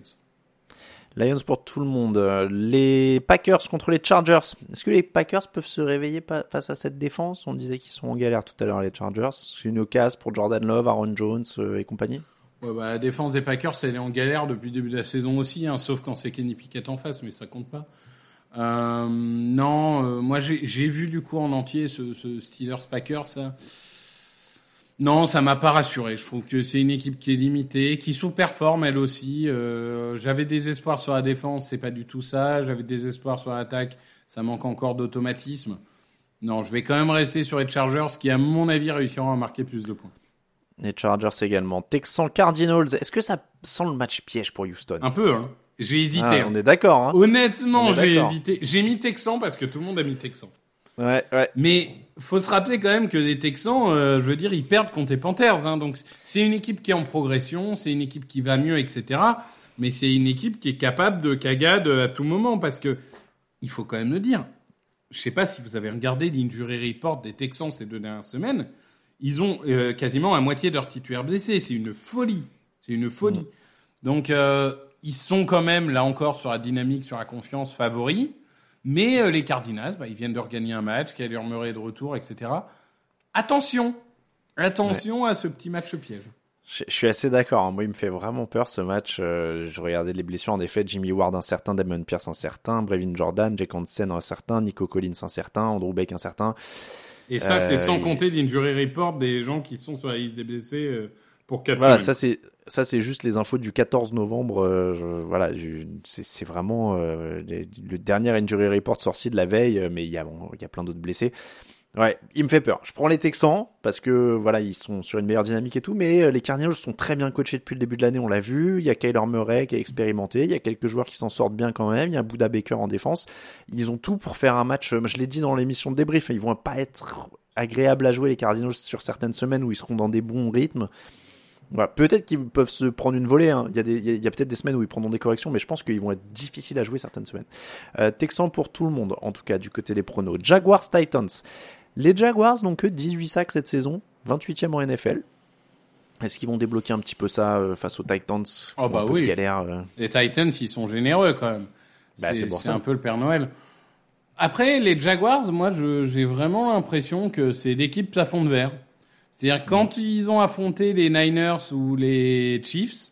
S5: Lions pour tout le monde. Les Packers contre les Chargers. Est-ce que les Packers peuvent se réveiller face à cette défense? On disait qu'ils sont en galère tout à l'heure, les Chargers. C'est une occasion pour Jordan Love, Aaron Jones euh, et compagnie.
S6: Ouais, bah, la défense des Packers, elle est en galère depuis le début de la saison aussi, hein, sauf quand c'est Kenny Pickett en face, mais ça compte pas. Euh, non, euh, moi j'ai vu du coup en entier ce, ce Steelers Packers. Ça. Non, ça m'a pas rassuré. Je trouve que c'est une équipe qui est limitée, qui sous-performe elle aussi. Euh, J'avais des espoirs sur la défense, c'est pas du tout ça. J'avais des espoirs sur l'attaque, ça manque encore d'automatisme. Non, je vais quand même rester sur les Chargers, qui à mon avis réussiront à marquer plus de points.
S5: Les Chargers également. Texans Cardinals. Est-ce que ça sent le match piège pour Houston?
S6: Un peu, hein. J'ai hésité.
S5: Ah,
S6: hein.
S5: On est d'accord. Hein
S6: Honnêtement, j'ai hésité. J'ai mis Texan parce que tout le monde a mis Texan.
S5: ouais, ouais.
S6: Mais faut se rappeler quand même que les Texans, euh, je veux dire, ils perdent contre les Panthers. Hein, donc c'est une équipe qui est en progression, c'est une équipe qui va mieux, etc. Mais c'est une équipe qui est capable de cagade à tout moment parce que il faut quand même le dire. Je sais pas si vous avez regardé l'injury report des Texans ces deux dernières semaines. Ils ont euh, quasiment la moitié de leurs titulaires blessés. C'est une folie. C'est une folie. Donc euh, ils sont quand même là encore sur la dynamique, sur la confiance favoris. Mais euh, les Cardinals, bah, ils viennent de regagner un match, Kyler Murray est de retour, etc. Attention, attention à ce petit match piège.
S5: Je, je suis assez d'accord. hein. Moi, il me fait vraiment peur ce match. Euh, je regardais les blessures. En effet, Jimmy Ward incertain, Damon Pierce incertain, Brevin Jordan, Jake Hansen incertain, Nico Collins incertain, Andrew Beck incertain.
S6: Et ça,
S5: Euh,
S6: c'est sans
S5: il-
S6: compter l'injury report des gens qui sont sur la liste des blessés euh, pour 4
S5: Voilà,
S6: semaines.
S5: ça c'est ça c'est juste les infos du 14 novembre. euh, voilà, c'est vraiment euh, le dernier injury report sorti de la veille, euh, mais il y a bon, il y a plein d'autres blessés. Ouais, il me fait peur. Je prends les Texans parce que voilà, ils sont sur une meilleure dynamique et tout, mais euh, les Cardinals sont très bien coachés depuis le début de l'année, on l'a vu. Il y a Kyler Murray qui est expérimenté, il y a quelques joueurs qui s'en sortent bien quand même. Il y a Buda Baker en défense. Ils ont tout pour faire un match. euh, Je l'ai dit dans l'émission de débrief, ils vont pas être agréables à jouer les Cardinals sur certaines semaines où ils seront dans des bons rythmes. Voilà, peut-être qu'ils peuvent se prendre une volée. hein. Il y a, des- il y a- peut-être des semaines où ils prendront des corrections, mais je pense qu'ils vont être difficiles à jouer certaines semaines. Euh, Texan pour tout le monde, en tout cas du côté des pronos. Jaguars Titans. Les Jaguars n'ont que 18 sacs cette saison, 28e en NFL. Est-ce qu'ils vont débloquer un petit peu ça euh, face aux Titans?
S6: Oh, bah oui.
S5: galère euh
S6: Les Titans, ils sont généreux quand même.
S5: Bah, c'est
S6: un peu le Père Noël. Après, les Jaguars, moi, je- j'ai vraiment l'impression que c'est l'équipe plafond de verre. C'est-à-dire quand ils ont affronté les Niners ou les Chiefs,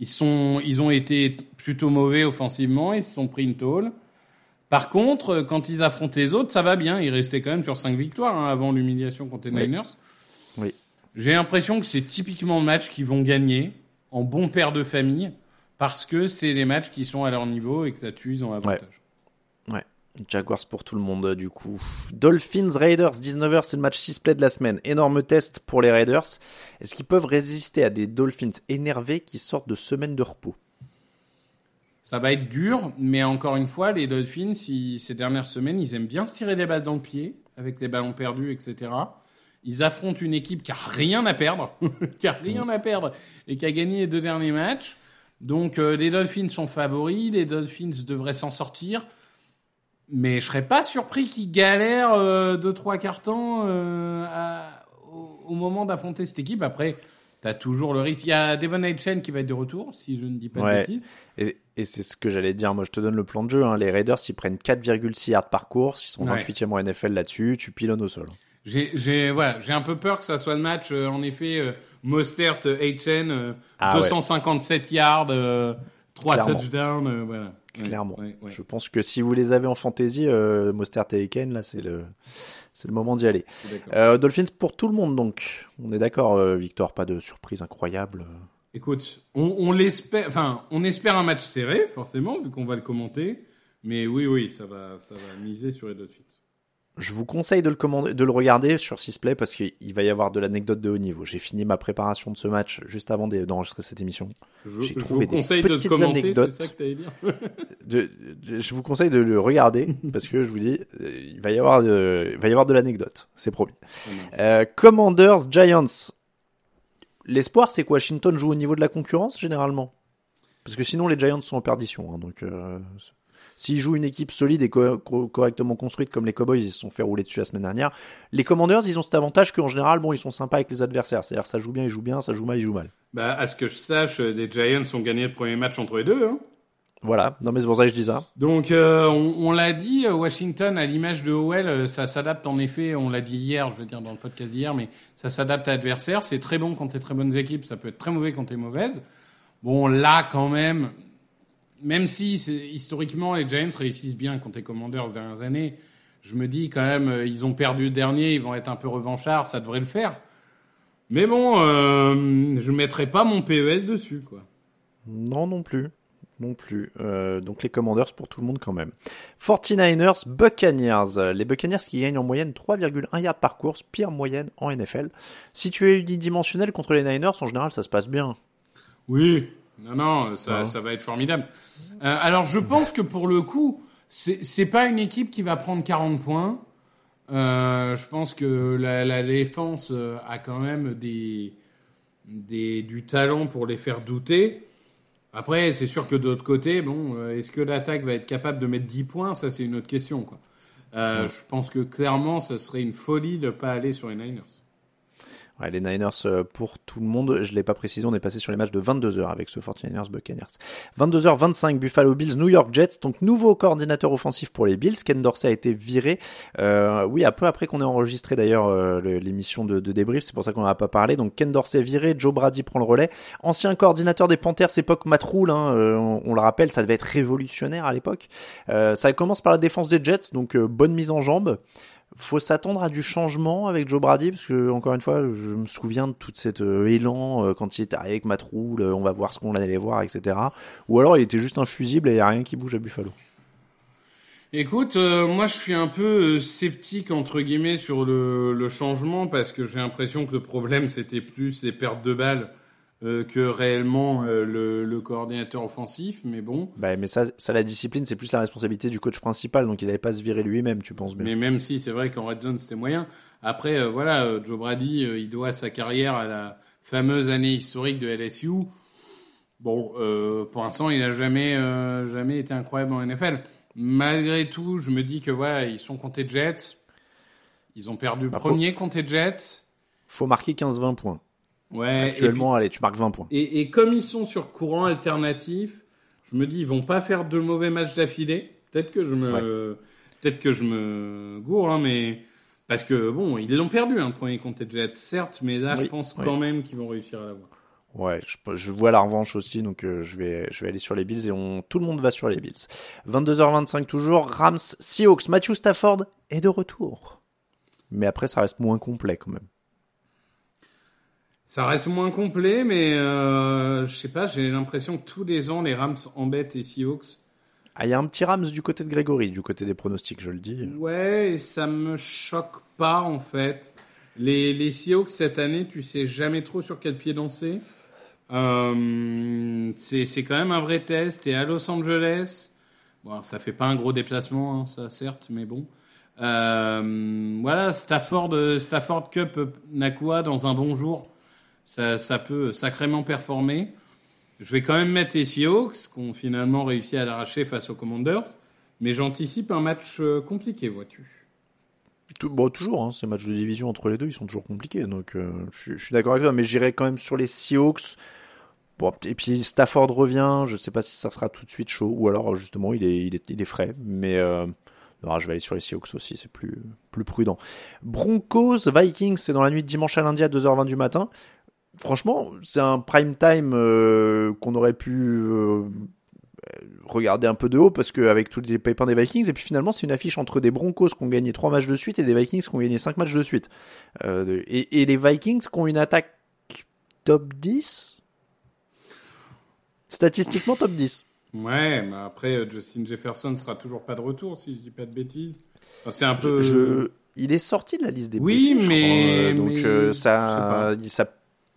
S6: ils sont, ils ont été plutôt mauvais offensivement, ils se sont pris une tôle. Par contre, quand ils affrontent les autres, ça va bien. Ils restaient quand même sur cinq victoires hein, avant l'humiliation contre les
S5: Oui.
S6: Niners.
S5: Oui.
S6: J'ai l'impression que c'est typiquement le match qu'ils vont gagner en bon père de famille parce que c'est les matchs qui sont à leur niveau et que là-dessus ils ont avantage.
S5: Ouais. Jaguars pour tout le monde, du coup. Dolphins Raiders, 19h, c'est le match 6 play de la semaine. Énorme test pour les Raiders. Est-ce qu'ils peuvent résister à des Dolphins énervés qui sortent de semaines de repos?
S6: Ça va être dur, mais encore une fois, les Dolphins, ils- ces dernières semaines, ils aiment bien se tirer des balles dans le pied avec les ballons perdus, etc. Ils affrontent une équipe qui a rien à perdre, [laughs] qui a rien à perdre et qui a gagné les deux derniers matchs. Donc euh, les Dolphins sont favoris, les Dolphins devraient s'en sortir. Mais je serais pas surpris qu'ils galèrent euh, deux trois cartons euh, à- au, au moment d'affronter cette équipe. Après, t'as toujours le risque. Il y a Devon Aitchen qui va être de retour, si je ne dis pas de bêtises.
S5: Et, et c'est ce que j'allais dire. Moi, je te donne le plan de jeu. hein. Les Raiders, ils prennent 4,6 yards par course. Ils sont
S6: Ouais.
S5: 28e en NFL là-dessus. Tu pilonnes au sol.
S6: J'ai, voilà, j'ai un peu peur que ça soit le match, euh, en effet, euh, Mostert, Aitchen,
S5: Ah ouais.
S6: 257 yards, euh, 3
S5: Clairement.
S6: touchdowns, voilà.
S5: Clairement.
S6: ouais, ouais.
S5: Je pense que si vous les avez en fantasy, euh, Mostert et Aiken, là, c'est le, c'est le moment d'y aller. Euh, Dolphins pour tout le monde, donc. On est d'accord, euh, Victor. Pas de surprise incroyable.
S6: Écoute, on, on l'espère, enfin, on espère un match serré, forcément, vu qu'on va le commenter. Mais oui, oui, ça va, ça va miser sur les Dolphins.
S5: Je vous conseille de le, commander, de le regarder sur Sisplay parce qu'il va y avoir de l'anecdote de haut niveau. J'ai fini ma préparation de ce match juste avant d'e- d'enregistrer cette émission.
S6: Je, vous
S5: des
S6: conseille de le commenter, c'est ça que dire. [laughs]
S5: De- de- je vous conseille de le regarder [laughs] parce que je vous dis, euh, il va y avoir de, il va y avoir de l'anecdote, c'est promis. Euh, Commanders Giants. L'espoir, c'est que Washington joue au niveau de la concurrence généralement, parce que sinon les Giants sont en perdition. hein, donc, euh, s'ils jouent une équipe solide et co- co- correctement construite comme les Cowboys, ils se sont fait rouler dessus la semaine dernière. Les Commanders, ils ont cet avantage qu'en général, bon, ils sont sympas avec les adversaires. C'est-à-dire, ça joue bien, ils jouent bien, ça joue mal, ils jouent mal.
S6: Bah, à ce que je sache, euh, les Giants ont gagné le premier match entre les deux, hein.
S5: Voilà. Non, mais c'est pour ça que je dis ça.
S6: Donc, euh, on, on l'a dit, euh, Washington, à l'image de Howell, ça s'adapte en effet, on l'a dit hier, je veux dire dans le podcast d'hier, mais ça s'adapte à l'adversaire. C'est très bon quand t'es très bonnes équipes, ça peut être très mauvais quand t'es mauvaise. Bon, là, quand même, même si historiquement les Giants réussissent bien contre les Commanders ces dernières années, je me dis quand même, euh, ils ont perdu le dernier, ils vont être un peu revanchards, ça devrait le faire. Mais bon, euh, je ne mettrai pas mon PES dessus, quoi.
S5: Non, non plus. Non plus. Euh, donc les Commanders pour tout le monde quand même. 49ers, Buccaneers. Les Buccaneers qui gagnent en moyenne 3,1 yards par course, pire moyenne en NFL. Si tu es unidimensionnel contre les Niners, en général ça se passe bien.
S6: Oui, non, non, ça, ça va être formidable. Euh, alors, je pense que pour le coup, c'est pas une équipe qui va prendre 40 points. Euh, je pense que la, la défense euh, a quand même des, des, du talent pour les faire douter. Après, c'est sûr que de l'autre côté, bon, est-ce que l'attaque va être capable de mettre 10 points? Ça, c'est une autre question. Quoi. Euh, Je pense que clairement, ce serait une folie de ne pas aller sur les Niners.
S5: Ouais, les Niners euh, pour tout le monde, je l'ai pas précisé, on est passé sur les matchs de 22h avec ce 49ers Buccaneers. 22h25 Buffalo Bills, New York Jets, donc nouveau coordinateur offensif pour les Bills, Ken Dorsey a été viré, euh, oui, un peu après qu'on ait enregistré d'ailleurs euh, l'émission de, de débrief, c'est pour ça qu'on n'en a pas parlé, donc Ken Dorsey viré, Joe Brady prend le relais, ancien coordinateur des Panthers, époque Matt hein, euh, on, on le rappelle, ça devait être révolutionnaire à l'époque, Euh, ça commence par la défense des Jets, donc euh, bonne mise en jambe, faut s'attendre à du changement avec Joe Brady parce que encore une fois, je me souviens de toute cette euh, élan euh, quand il était arrivé avec Matt Rule, euh, on va voir ce qu'on allait voir, etc. Ou alors il était juste infusible et il y a rien qui bouge à Buffalo.
S6: Écoute, moi je suis un peu sceptique entre guillemets sur le, le changement parce que j'ai l'impression que le problème c'était plus les pertes de balles euh, que réellement euh, le, le coordinateur offensif. Mais bon,
S5: Bah, mais ça, ça la discipline, c'est plus la responsabilité du coach principal, donc il n'avait pas se virer lui-même, tu penses bien.
S6: mais même si c'est vrai qu'en red zone c'était moyen. Après, euh, voilà, Joe Brady, il doit sa carrière à la fameuse année historique de LSU. Bon, pour l'instant, il n'a jamais, jamais été incroyable en NFL. Malgré tout, je me dis que voilà, ils sont les Jets. Ils ont perdu le
S5: Bah, faut-
S6: premier contre les Jets.
S5: Faut marquer 15-20 points.
S6: Ouais.
S5: Actuellement, allez, tu marques 20 points.
S6: Et, et comme ils sont sur courant alternatif, je me dis ils vont pas faire de mauvais matchs d'affilée. Peut-être que je me, peut-être que je me gourre, hein, mais parce que bon, ils l'ont perdu un premier contre les Jets, certes, mais là
S5: Oui,
S6: je pense
S5: oui.
S6: quand même qu'ils vont réussir à l'avoir.
S5: Ouais, je, je vois la revanche aussi, donc euh, je vais je vais aller sur les Bills et on tout le monde va sur les Bills. 22h25 toujours, Rams Seahawks, Matthew Stafford est de retour. Mais après ça reste moins complet quand même.
S6: Ça reste moins complet, mais euh, je sais pas, j'ai l'impression que tous les ans les Rams embêtent les Seahawks.
S5: Ah, il y a un petit Rams du côté de Grégory, du côté des pronostics, je le dis.
S6: Ouais, et ça me choque pas en fait. Les, les Seahawks cette année, tu sais jamais trop sur quel pied danser. Euh, c'est c'est quand même un vrai test. Et à Los Angeles, bon, alors, ça fait pas un gros déplacement, hein, ça certes, mais bon. Euh, voilà, Stafford, Stafford Cup euh, Nakua dans un bon jour, ça, peut sacrément performer. Je vais quand même mettre les Seahawks, qui ont finalement réussi à l'arracher face aux Commanders. Mais j'anticipe un match euh, compliqué, vois-tu.
S5: Bon, toujours, hein, ces matchs de division entre les deux, ils sont toujours compliqués. Donc, euh, je, suis- d'accord avec toi, mais j'irai quand même sur les Seahawks. Bon, et puis Stafford revient, je sais pas si ça sera tout de suite chaud, ou alors justement il est, frais, mais euh, je vais aller sur les Seahawks aussi, c'est plus, plus prudent. Broncos, Vikings, c'est dans la nuit de dimanche à lundi à 2h20 du matin. Franchement, c'est un prime time euh, qu'on aurait pu euh, regarder un peu de haut parce qu'avec tous les pépins des Vikings, et puis finalement c'est une affiche entre des Broncos qui ont gagné 3 matchs de suite et des Vikings qui ont gagné 5 matchs de suite. Euh, et, et les Vikings qui ont une attaque top 10 Statistiquement top 10.
S6: Ouais, mais après, Justin Jefferson sera toujours pas de retour, si je dis pas de bêtises. Enfin, c'est un peu.
S5: Je, il est sorti de la liste des
S6: Oui,
S5: blessés, je
S6: mais-
S5: crois, donc
S6: mais- je
S5: ça, ça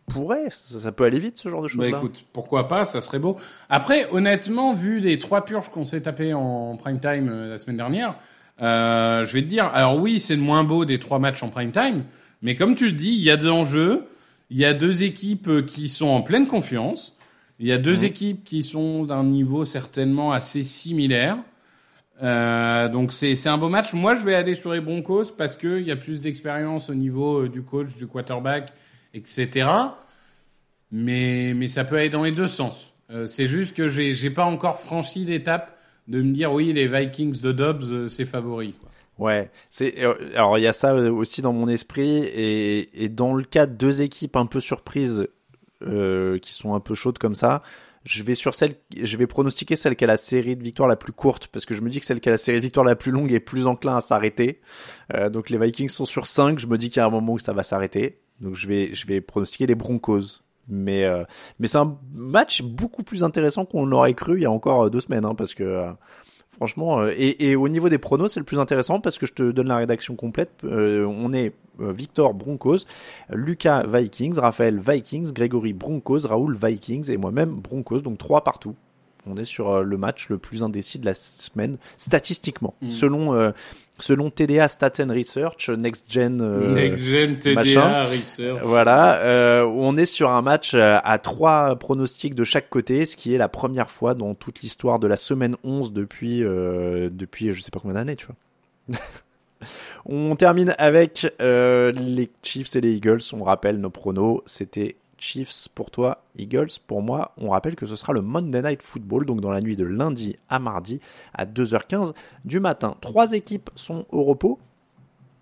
S5: pourrait, ça, ça peut aller vite ce genre de
S6: Bah
S5: choses-là.
S6: écoute, pourquoi pas, ça serait beau. Après, honnêtement, vu les trois purges qu'on s'est tapés en prime time euh, la semaine dernière, euh, je vais te dire, alors oui, c'est le moins beau des trois matchs en prime time, mais comme tu le dis, il y a de l'enjeu, il y a deux équipes euh, qui sont en pleine confiance, il y a deux équipes qui sont d'un niveau certainement assez similaire. Euh, donc c'est c'est un beau match. Moi, je vais aller sur les Broncos parce que il y a plus d'expérience au niveau du coach, du quarterback, etc. Mais mais ça peut aller dans les deux sens. Euh, c'est juste que j'ai pas encore franchi l'étape de me dire oui les Vikings de Dobbs euh, c'est favori.
S5: Ouais, c'est euh, alors il y a ça aussi dans mon esprit et, dans le cas de deux équipes un peu surprises qui sont un peu chaudes comme ça, je vais sur celle, je vais pronostiquer celle qui a la série de victoires la plus courte parce que je me dis que celle qui a la série de victoires la plus longue est plus enclin à s'arrêter. Donc les Vikings sont sur 5, je me dis qu'il y a un moment où ça va s'arrêter. Donc je vais je vais pronostiquer les Broncos. Mais euh, mais c'est un match beaucoup plus intéressant qu'on l'aurait cru il y a encore euh, deux semaines hein, parce que euh, Franchement, euh, et, et au niveau des pronos, c'est le plus intéressant parce que je te donne la rédaction complète. Euh, on est Victor Broncos, Lucas Vikings, Raphaël Vikings, Grégory Broncos, Raoul Vikings et moi-même Broncos, donc trois partout. On est sur le match le plus indécis de la semaine statistiquement,
S6: Mm.
S5: selon euh, selon TDA Stats and Research, Next Gen. euh,
S6: Next Gen TDA
S5: machin.
S6: Research.
S5: Voilà, euh, on est sur un match euh, à trois pronostics de chaque côté, ce qui est la première fois dans toute l'histoire de la semaine 11 depuis, euh, depuis je sais pas combien d'années, tu vois. [laughs] on termine avec euh, les Chiefs et les Eagles. On rappelle nos pronos, c'était Chiefs pour toi, Eagles pour moi. On rappelle que ce sera le Monday Night Football, donc dans la nuit de lundi à mardi à 2h15 du matin. Trois équipes sont au repos.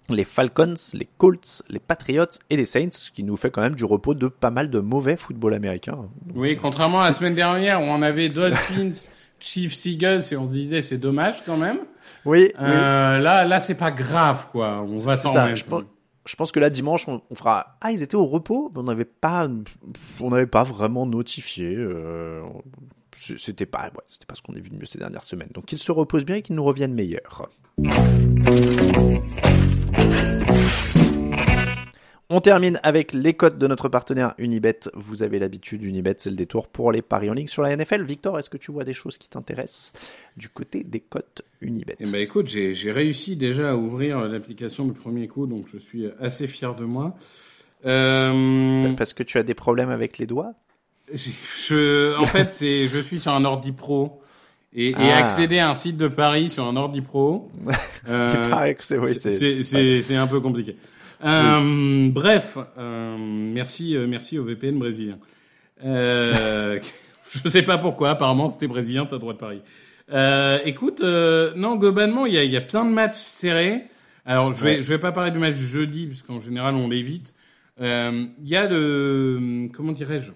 S5: les Falcons, les Colts, les Patriots et les Saints, ce qui nous fait quand même du repos de pas mal de mauvais football américain.
S6: Oui, contrairement à la semaine dernière où on avait Dolphins, [laughs] Chiefs, Eagles et on se disait c'est dommage quand même.
S5: Oui,
S6: Euh, Là, là, c'est pas grave quoi. On va s'en remettre.
S5: Je pense, que là dimanche on, fera ah ils étaient au repos on n'avait pas on n'avait pas vraiment notifié euh, c'était pas c'était pas ce qu'on a vu de mieux ces dernières semaines. Donc qu'ils se reposent bien et qu'ils nous reviennent meilleurs on termine avec les cotes de notre partenaire Unibet. Vous avez l'habitude, Unibet, c'est le détour pour les paris en ligne sur la NFL. Victor, est-ce que tu vois des choses qui t'intéressent du côté des cotes Unibet?
S6: Eh ben écoute, j'ai j'ai réussi déjà à ouvrir l'application du premier coup, donc je suis assez fier de moi. Euh,
S5: Parce que tu as des problèmes avec les doigts?
S6: je, en fait, c'est, je suis sur un ordi pro et, et
S5: Ah.
S6: accéder à un site de Paris sur un ordi pro, [laughs] euh,
S5: oui, c'est
S6: un peu compliqué. Euh, Bref, euh, merci, euh, merci au VPN brésilien. Euh, [laughs] je sais pas pourquoi, apparemment c'était brésilien, t'as droit de parier. Euh, écoute, euh, non, globalement, il y a, y a plein de matchs serrés. Alors, je vais,
S5: Ouais.
S6: je vais pas parler du match jeudi, puisqu'en général, on l'évite. Euh, Il y a le, comment dirais-je?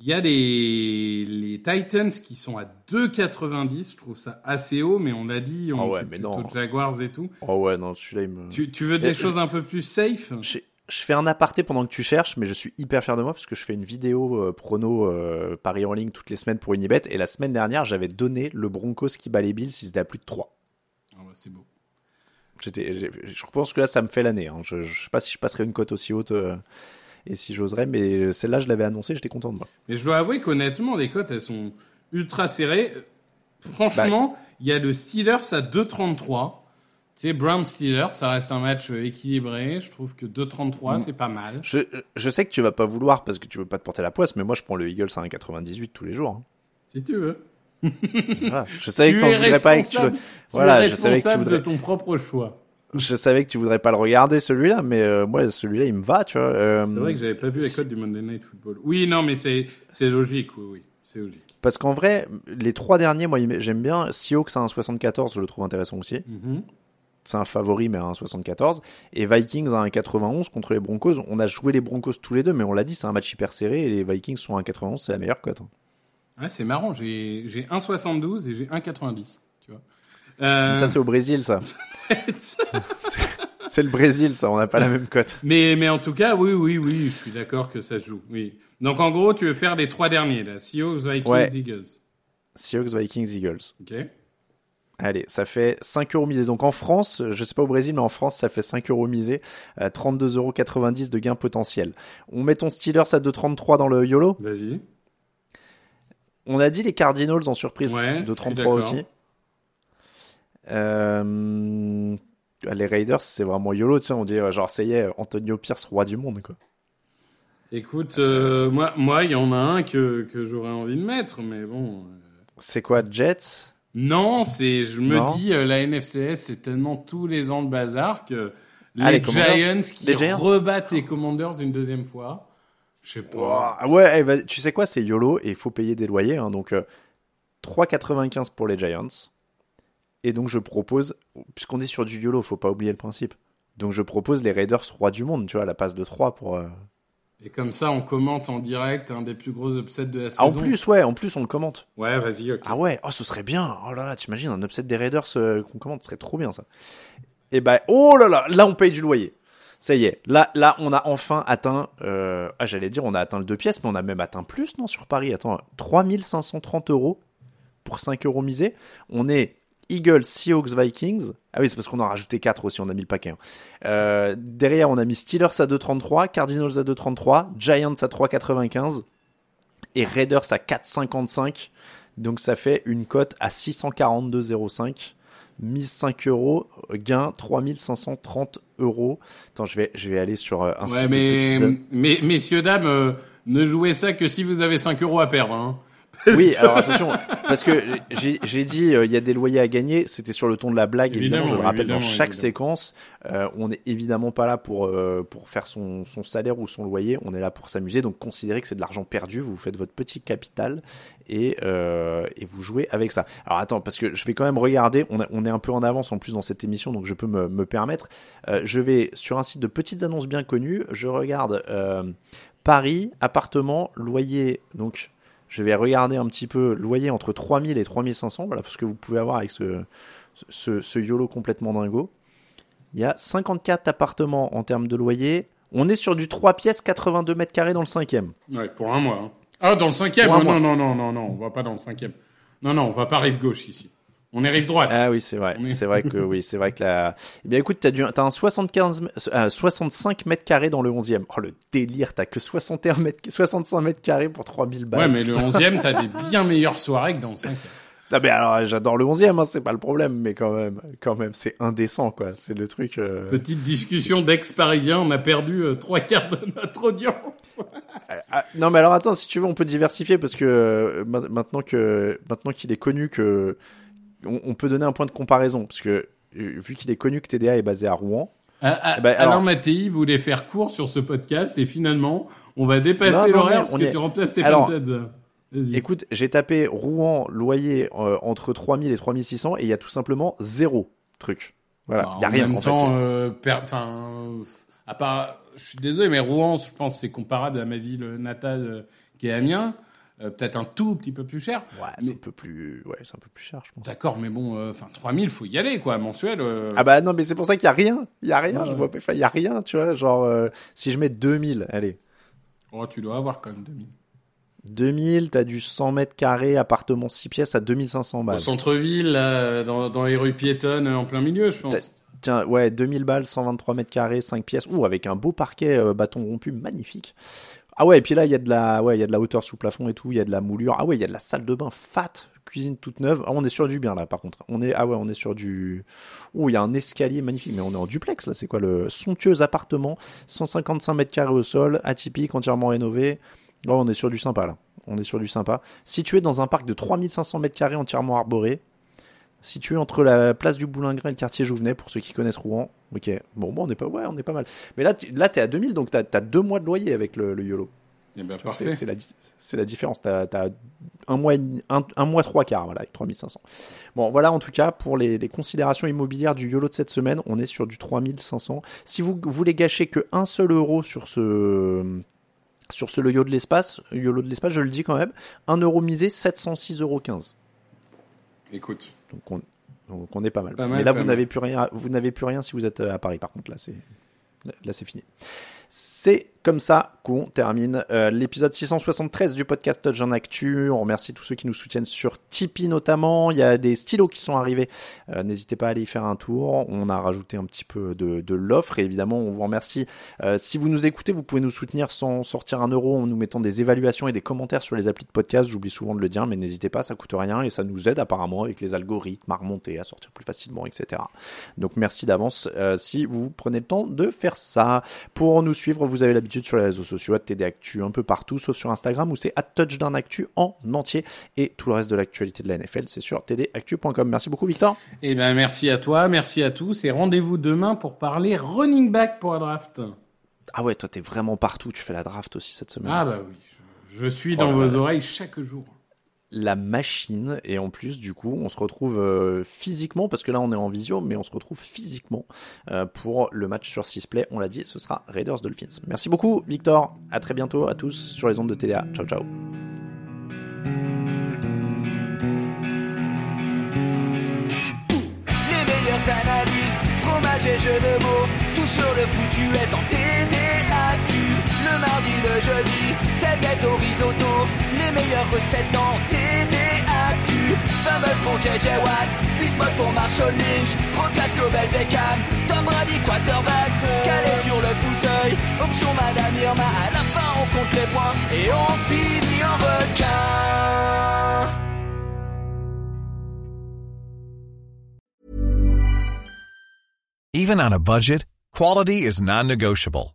S6: Il y a les, les Titans qui sont à 2,90. Je trouve ça assez haut, mais on l'a dit, on
S5: Ah ouais, mais non.
S6: Jaguars et tout.
S5: Oh ouais, non, celui-là, il me...
S6: Tu, tu veux des choses
S5: je-
S6: un peu plus safe?
S5: Je, je fais un aparté pendant que tu cherches, mais je suis hyper fier de moi parce que je fais une vidéo euh, prono euh, Paris en ligne toutes les semaines pour Unibet. Et la semaine dernière, j'avais donné le Broncos qui bat les Bills s'ils étaient à plus de 3.
S6: Ah ouais, c'est beau.
S5: J'étais, je pense que là, ça me fait l'année. Hein. Je, je sais pas si je passerai une cote aussi haute euh, et si j'oserais, mais celle-là, je l'avais annoncé, j'étais content de moi.
S6: Mais je dois avouer qu'honnêtement, les cotes, elles sont ultra serrées. Franchement, il y a le Steelers à 2,33. Tu sais, Brown Steelers, ça reste un match euh, équilibré. Je trouve que 2,33,
S5: Mm.
S6: c'est pas mal.
S5: Je, je sais que tu vas pas vouloir parce que tu veux pas te porter la poisse, mais moi, je prends le Eagles à 1,98 tous les jours. hein.
S6: Si tu veux.
S5: Voilà. Je savais
S6: tu
S5: que t'en voudrais pas et que tu
S6: responsable,
S5: le-
S6: tu
S5: Voilà,
S6: es
S5: je savais que tu
S6: responsable
S5: voudrais.
S6: de ton propre choix.
S5: Je savais que tu voudrais pas le regarder celui-là, mais euh, moi celui-là il me va, tu vois. Euh,
S6: C'est vrai que j'avais pas vu les codes du Monday Night Football. Oui, non, mais c'est c'est logique, oui, oui, c'est logique.
S5: Parce qu'en vrai, les trois derniers, moi j'aime bien. Seahawks à un 74, je le trouve intéressant aussi.
S6: Mhm.
S5: C'est un favori, mais à un 74. Et Vikings à un 91 contre les Broncos. On a joué les Broncos tous les deux, mais on l'a dit, c'est un match hyper serré. Et les Vikings sont à un 91, c'est la meilleure cote.
S6: Ouais, c'est marrant, j'ai j'ai 1,72 et j'ai 1,90, tu vois. Euh,
S5: Ça c'est au Brésil, ça. [laughs] c'est le Brésil, ça. On n'a pas la même cote.
S6: Mais, mais en tout cas, oui, oui, oui, je suis d'accord que ça joue. Oui. Donc en gros, tu veux faire les trois derniers, là. Seahawks, Vikings,
S5: Ouais.
S6: Eagles.
S5: Seahawks, Vikings, Eagles.
S6: Ok.
S5: Allez, ça fait 5 euros misés. Donc en France, je sais pas au Brésil, mais en France, ça fait 5 euros misés, euh, 32,90 euros de gain potentiel. On met ton Steelers à 2,33 dans le YOLO.
S6: Vas-y.
S5: On a dit les Cardinals en surprise
S6: Ouais,
S5: de
S6: je suis
S5: 33
S6: d'accord.
S5: aussi. Euh, les Raiders, c'est vraiment YOLO, tu sais, on dit genre ça y est, Antonio Pierce, roi du monde, quoi.
S6: Écoute, euh, moi, moi, il y en a un que, que j'aurais envie de mettre, mais bon. euh,
S5: C'est quoi, Jets?
S6: Non, c'est, je me
S5: Non.
S6: dis, la NFCS, c'est tellement tous les ans de bazar que les,
S5: Ah, les
S6: Giants qui
S5: Les Giants?
S6: rebattent les Commanders une deuxième fois. Je sais pas.
S5: Ouais, eh, tu sais quoi, c'est YOLO et il faut payer des loyers, hein, donc euh, 3,95 pour les Giants. Et donc je propose, puisqu'on est sur du YOLO, faut pas oublier le principe. Donc je propose les Raiders roi du monde, tu vois, la passe de 3 pour... euh,
S6: Et comme ça, on commente en direct un des plus gros upsets de la
S5: Ah, en plus, ouais, en plus on le commente.
S6: Ouais, vas-y, ok.
S5: Ah ouais, oh ce serait bien. Oh là là, t'imagines un upset des Raiders euh, qu'on commente, ce serait trop bien ça. Et ben, oh là là, là on paye du loyer. Ça y est, là, là on a enfin atteint, euh, ah j'allais dire on a atteint le deux pièces, mais on a même atteint plus non sur Paris. Attends, 3530 euros pour 5 euros misés. On est Eagles, Seahawks, Vikings. Ah oui, c'est parce qu'on en a rajouté 4 aussi, on a mis le paquet. hein. Euh, derrière, on a mis Steelers à 2,33, Cardinals à 2,33, Giants à 3,95 et Raiders à 4,55. Donc ça fait une cote à 642,05. Mise 5 euros, gain 3530 euros. Attends, je vais, je vais aller sur euh, un
S6: Ouais,
S5: site de
S6: mais,
S5: petites-
S6: mais messieurs, dames, euh, ne jouez ça que si vous avez 5 euros à perdre. Hein. [laughs]
S5: Oui, alors attention, parce que j'ai j'ai dit euh, il y a des loyers à gagner, c'était sur le ton de la blague, évidemment,
S6: Évidemment,
S5: je le rappelle dans chaque
S6: évidemment.
S5: séquence, euh, on n'est évidemment pas là pour euh, pour faire son, son salaire ou son loyer, on est là pour s'amuser, donc considérez que c'est de l'argent perdu, vous faites votre petit capital et, euh, et vous jouez avec ça. Alors attends, parce que je vais quand même regarder, on, a- on est un peu en avance en plus dans cette émission, donc je peux me, me permettre, Euh, je vais sur un site de petites annonces bien connues, je regarde euh, Paris, appartement, loyer, donc je vais regarder un petit peu loyer entre 3000 et 3500, voilà, parce que vous pouvez avoir avec ce, ce, ce YOLO complètement dingo. Il y a 54 appartements en termes de loyer. On est sur du 3 pièces, 82 mètres carrés dans le cinquième.
S6: Ouais, pour un mois. hein. Ah, dans le cinquième
S5: Pour un
S6: Non, non, non, non, non, on va pas dans le cinquième. Non, non, on va pas rive gauche ici. On est rive droite.
S5: Ah oui, c'est vrai.
S6: Est-
S5: C'est vrai que oui, c'est vrai que la. Eh bien, écoute, t'as du, t'as un 75, euh, 65 mètres carrés dans le 11e. Oh le délire, t'as que 61 mètres, 65 mètres carrés pour 3000 balles.
S6: ouais, mais le onzième, t'as des [laughs] bien meilleures soirées que dans le cinquième.
S5: Non mais alors, j'adore le 11e, hein, c'est pas le problème, mais quand même, quand même, c'est indécent quoi. C'est le truc. euh,
S6: Petite discussion d'ex-parisiens, on a perdu euh, trois quarts de notre audience.
S5: Ah, non mais alors attends, si tu veux, on peut diversifier parce que euh, ma- maintenant que maintenant qu'il est connu que on, on peut donner un point de comparaison parce que euh, vu qu'il est connu que TDA est basé à Rouen.
S6: Ah, ah,
S5: Eh ben,
S6: Alain
S5: alors-
S6: Mattei voulait faire court sur ce podcast et finalement, on va dépasser l'horaire parce que
S5: est-
S6: tu remplaces Stéphane
S5: Alors,
S6: Plaza.
S5: Écoute, j'ai tapé Rouen loyer euh, entre 3000 et 3600 et il y a tout simplement zéro truc. Voilà,
S6: Bah,
S5: il y a
S6: en
S5: rien
S6: même
S5: en
S6: temps,
S5: fait.
S6: euh, per- enfin, à part, je suis désolé, mais Rouen, je pense, c'est comparable à ma ville natale euh, qui est Amiens. Euh, Peut-être un tout petit peu plus cher.
S5: Ouais,
S6: mais-
S5: c'est un peu plus ouais, c'est un peu plus cher, je pense.
S6: D'accord, mais bon, euh, enfin, 3000, faut y aller, quoi, mensuel. euh.
S5: Ah bah non, mais c'est pour ça qu'il y a rien, il y a rien,
S6: Ouais,
S5: je
S6: ouais.
S5: vois pas, enfin, il y a rien, tu vois, genre euh, si je mets 2000, allez.
S6: Oh, tu dois avoir quand même 2000.
S5: 2000, t'as du 100 mètres carrés, appartement 6 pièces à 2500
S6: Au
S5: balles.
S6: centre-ville, là, dans, dans les rues piétonnes, euh, en plein milieu, je pense.
S5: Tiens, ouais, 2000 balles, 123 mètres carrés, 5 pièces. Ouh, avec un beau parquet euh, bâton rompu, magnifique. Ah ouais, et puis là, il y a de la, ouais, il y a de la hauteur sous plafond et tout, il y a de la moulure. Ah ouais, il y a de la salle de bain fat, cuisine toute neuve. Ah, on est sur du bien là, par contre. On est, ah ouais, on est sur du. Ouh, il y a un escalier magnifique, mais on est en duplex là. C'est quoi le somptueux appartement, 155 mètres carrés au sol, atypique, entièrement rénové. Oh, on est sur du sympa là. On est sur du sympa. Situé dans un parc de 3500 mètres carrés entièrement arboré. Situé entre la place du Boulingrin et le quartier Jouvenet, pour ceux qui connaissent Rouen. Ok, bon, bon on est pas, ouais, on est pas mal. Mais là, tu- là, t'es à 2000, donc t'as as deux mois de loyer avec le, le YOLO.
S6: Eh ben.
S5: C'est la, di- c'est la différence. T'as as un mois, un, un mois trois quarts, voilà, avec 3500. Bon, voilà, en tout cas, pour les, les considérations immobilières du YOLO de cette semaine, on est sur du 3500. Si vous voulez gâcher que un seul euro sur ce, sur ce YOLO de l'espace, YOLO de l'espace, je le dis quand même, 1 euro misé, 706,15 euros.
S6: Écoute.
S5: Donc on, donc on est pas mal.
S6: Pas mal,
S5: Mais là, vous n'avez plus rien, vous n'avez plus rien si vous êtes euh, à Paris. Par contre, là, c'est, là, c'est fini. C'est comme ça qu'on termine euh, l'épisode 673 du podcast Touch en Actu. On remercie tous ceux qui nous soutiennent sur Tipeee notamment. Il y a des stylos qui sont arrivés. Euh, N'hésitez pas à aller y faire un tour. On a rajouté un petit peu de, de l'offre et évidemment on vous remercie. Euh, si vous nous écoutez, vous pouvez nous soutenir sans sortir un euro en nous mettant des évaluations et des commentaires sur les applis de podcast. J'oublie souvent de le dire, mais n'hésitez pas, ça coûte rien et ça nous aide apparemment avec les algorithmes à remonter, à sortir plus facilement, etc. Donc merci d'avance euh, si vous prenez le temps de faire ça. Pour nous suivre, vous avez l'habitude sur les réseaux sociaux, TD Actu un peu partout, sauf sur Instagram où c'est touchdown actu en entier. Et tout le reste de l'actualité de la NFL, c'est sur tdactu.com. Merci beaucoup Victor.
S6: Eh ben, merci à toi, merci à tous et rendez-vous demain pour parler running back pour la draft.
S5: Ah ouais, toi t'es vraiment partout, tu fais la draft aussi cette semaine.
S6: Ah bah oui, je, suis
S5: Oh
S6: dans vos oreilles chaque jour.
S5: La machine et en plus du coup on se retrouve euh, physiquement parce que là on est en visio mais on se retrouve physiquement euh, pour le match sur 6 play on l'a dit ce sera Raiders Dolphins. Merci beaucoup Victor. À très bientôt à tous sur les ondes de TDA ciao ciao.
S8: Les fromage et de mots, tout est en TDAQ. Le mardi, le jeudi, tel gâteau les meilleures recettes en TDAQ. Fumble pour JJ Watt, Bismuth pour Marshall Lynch, Rocklash Global Beckham, Tom Brady quarterback, calé sur le fauteuil, option Madame Irma, à la fin on compte les points et on finit en requin.
S9: Even on a budget, quality is non-negotiable.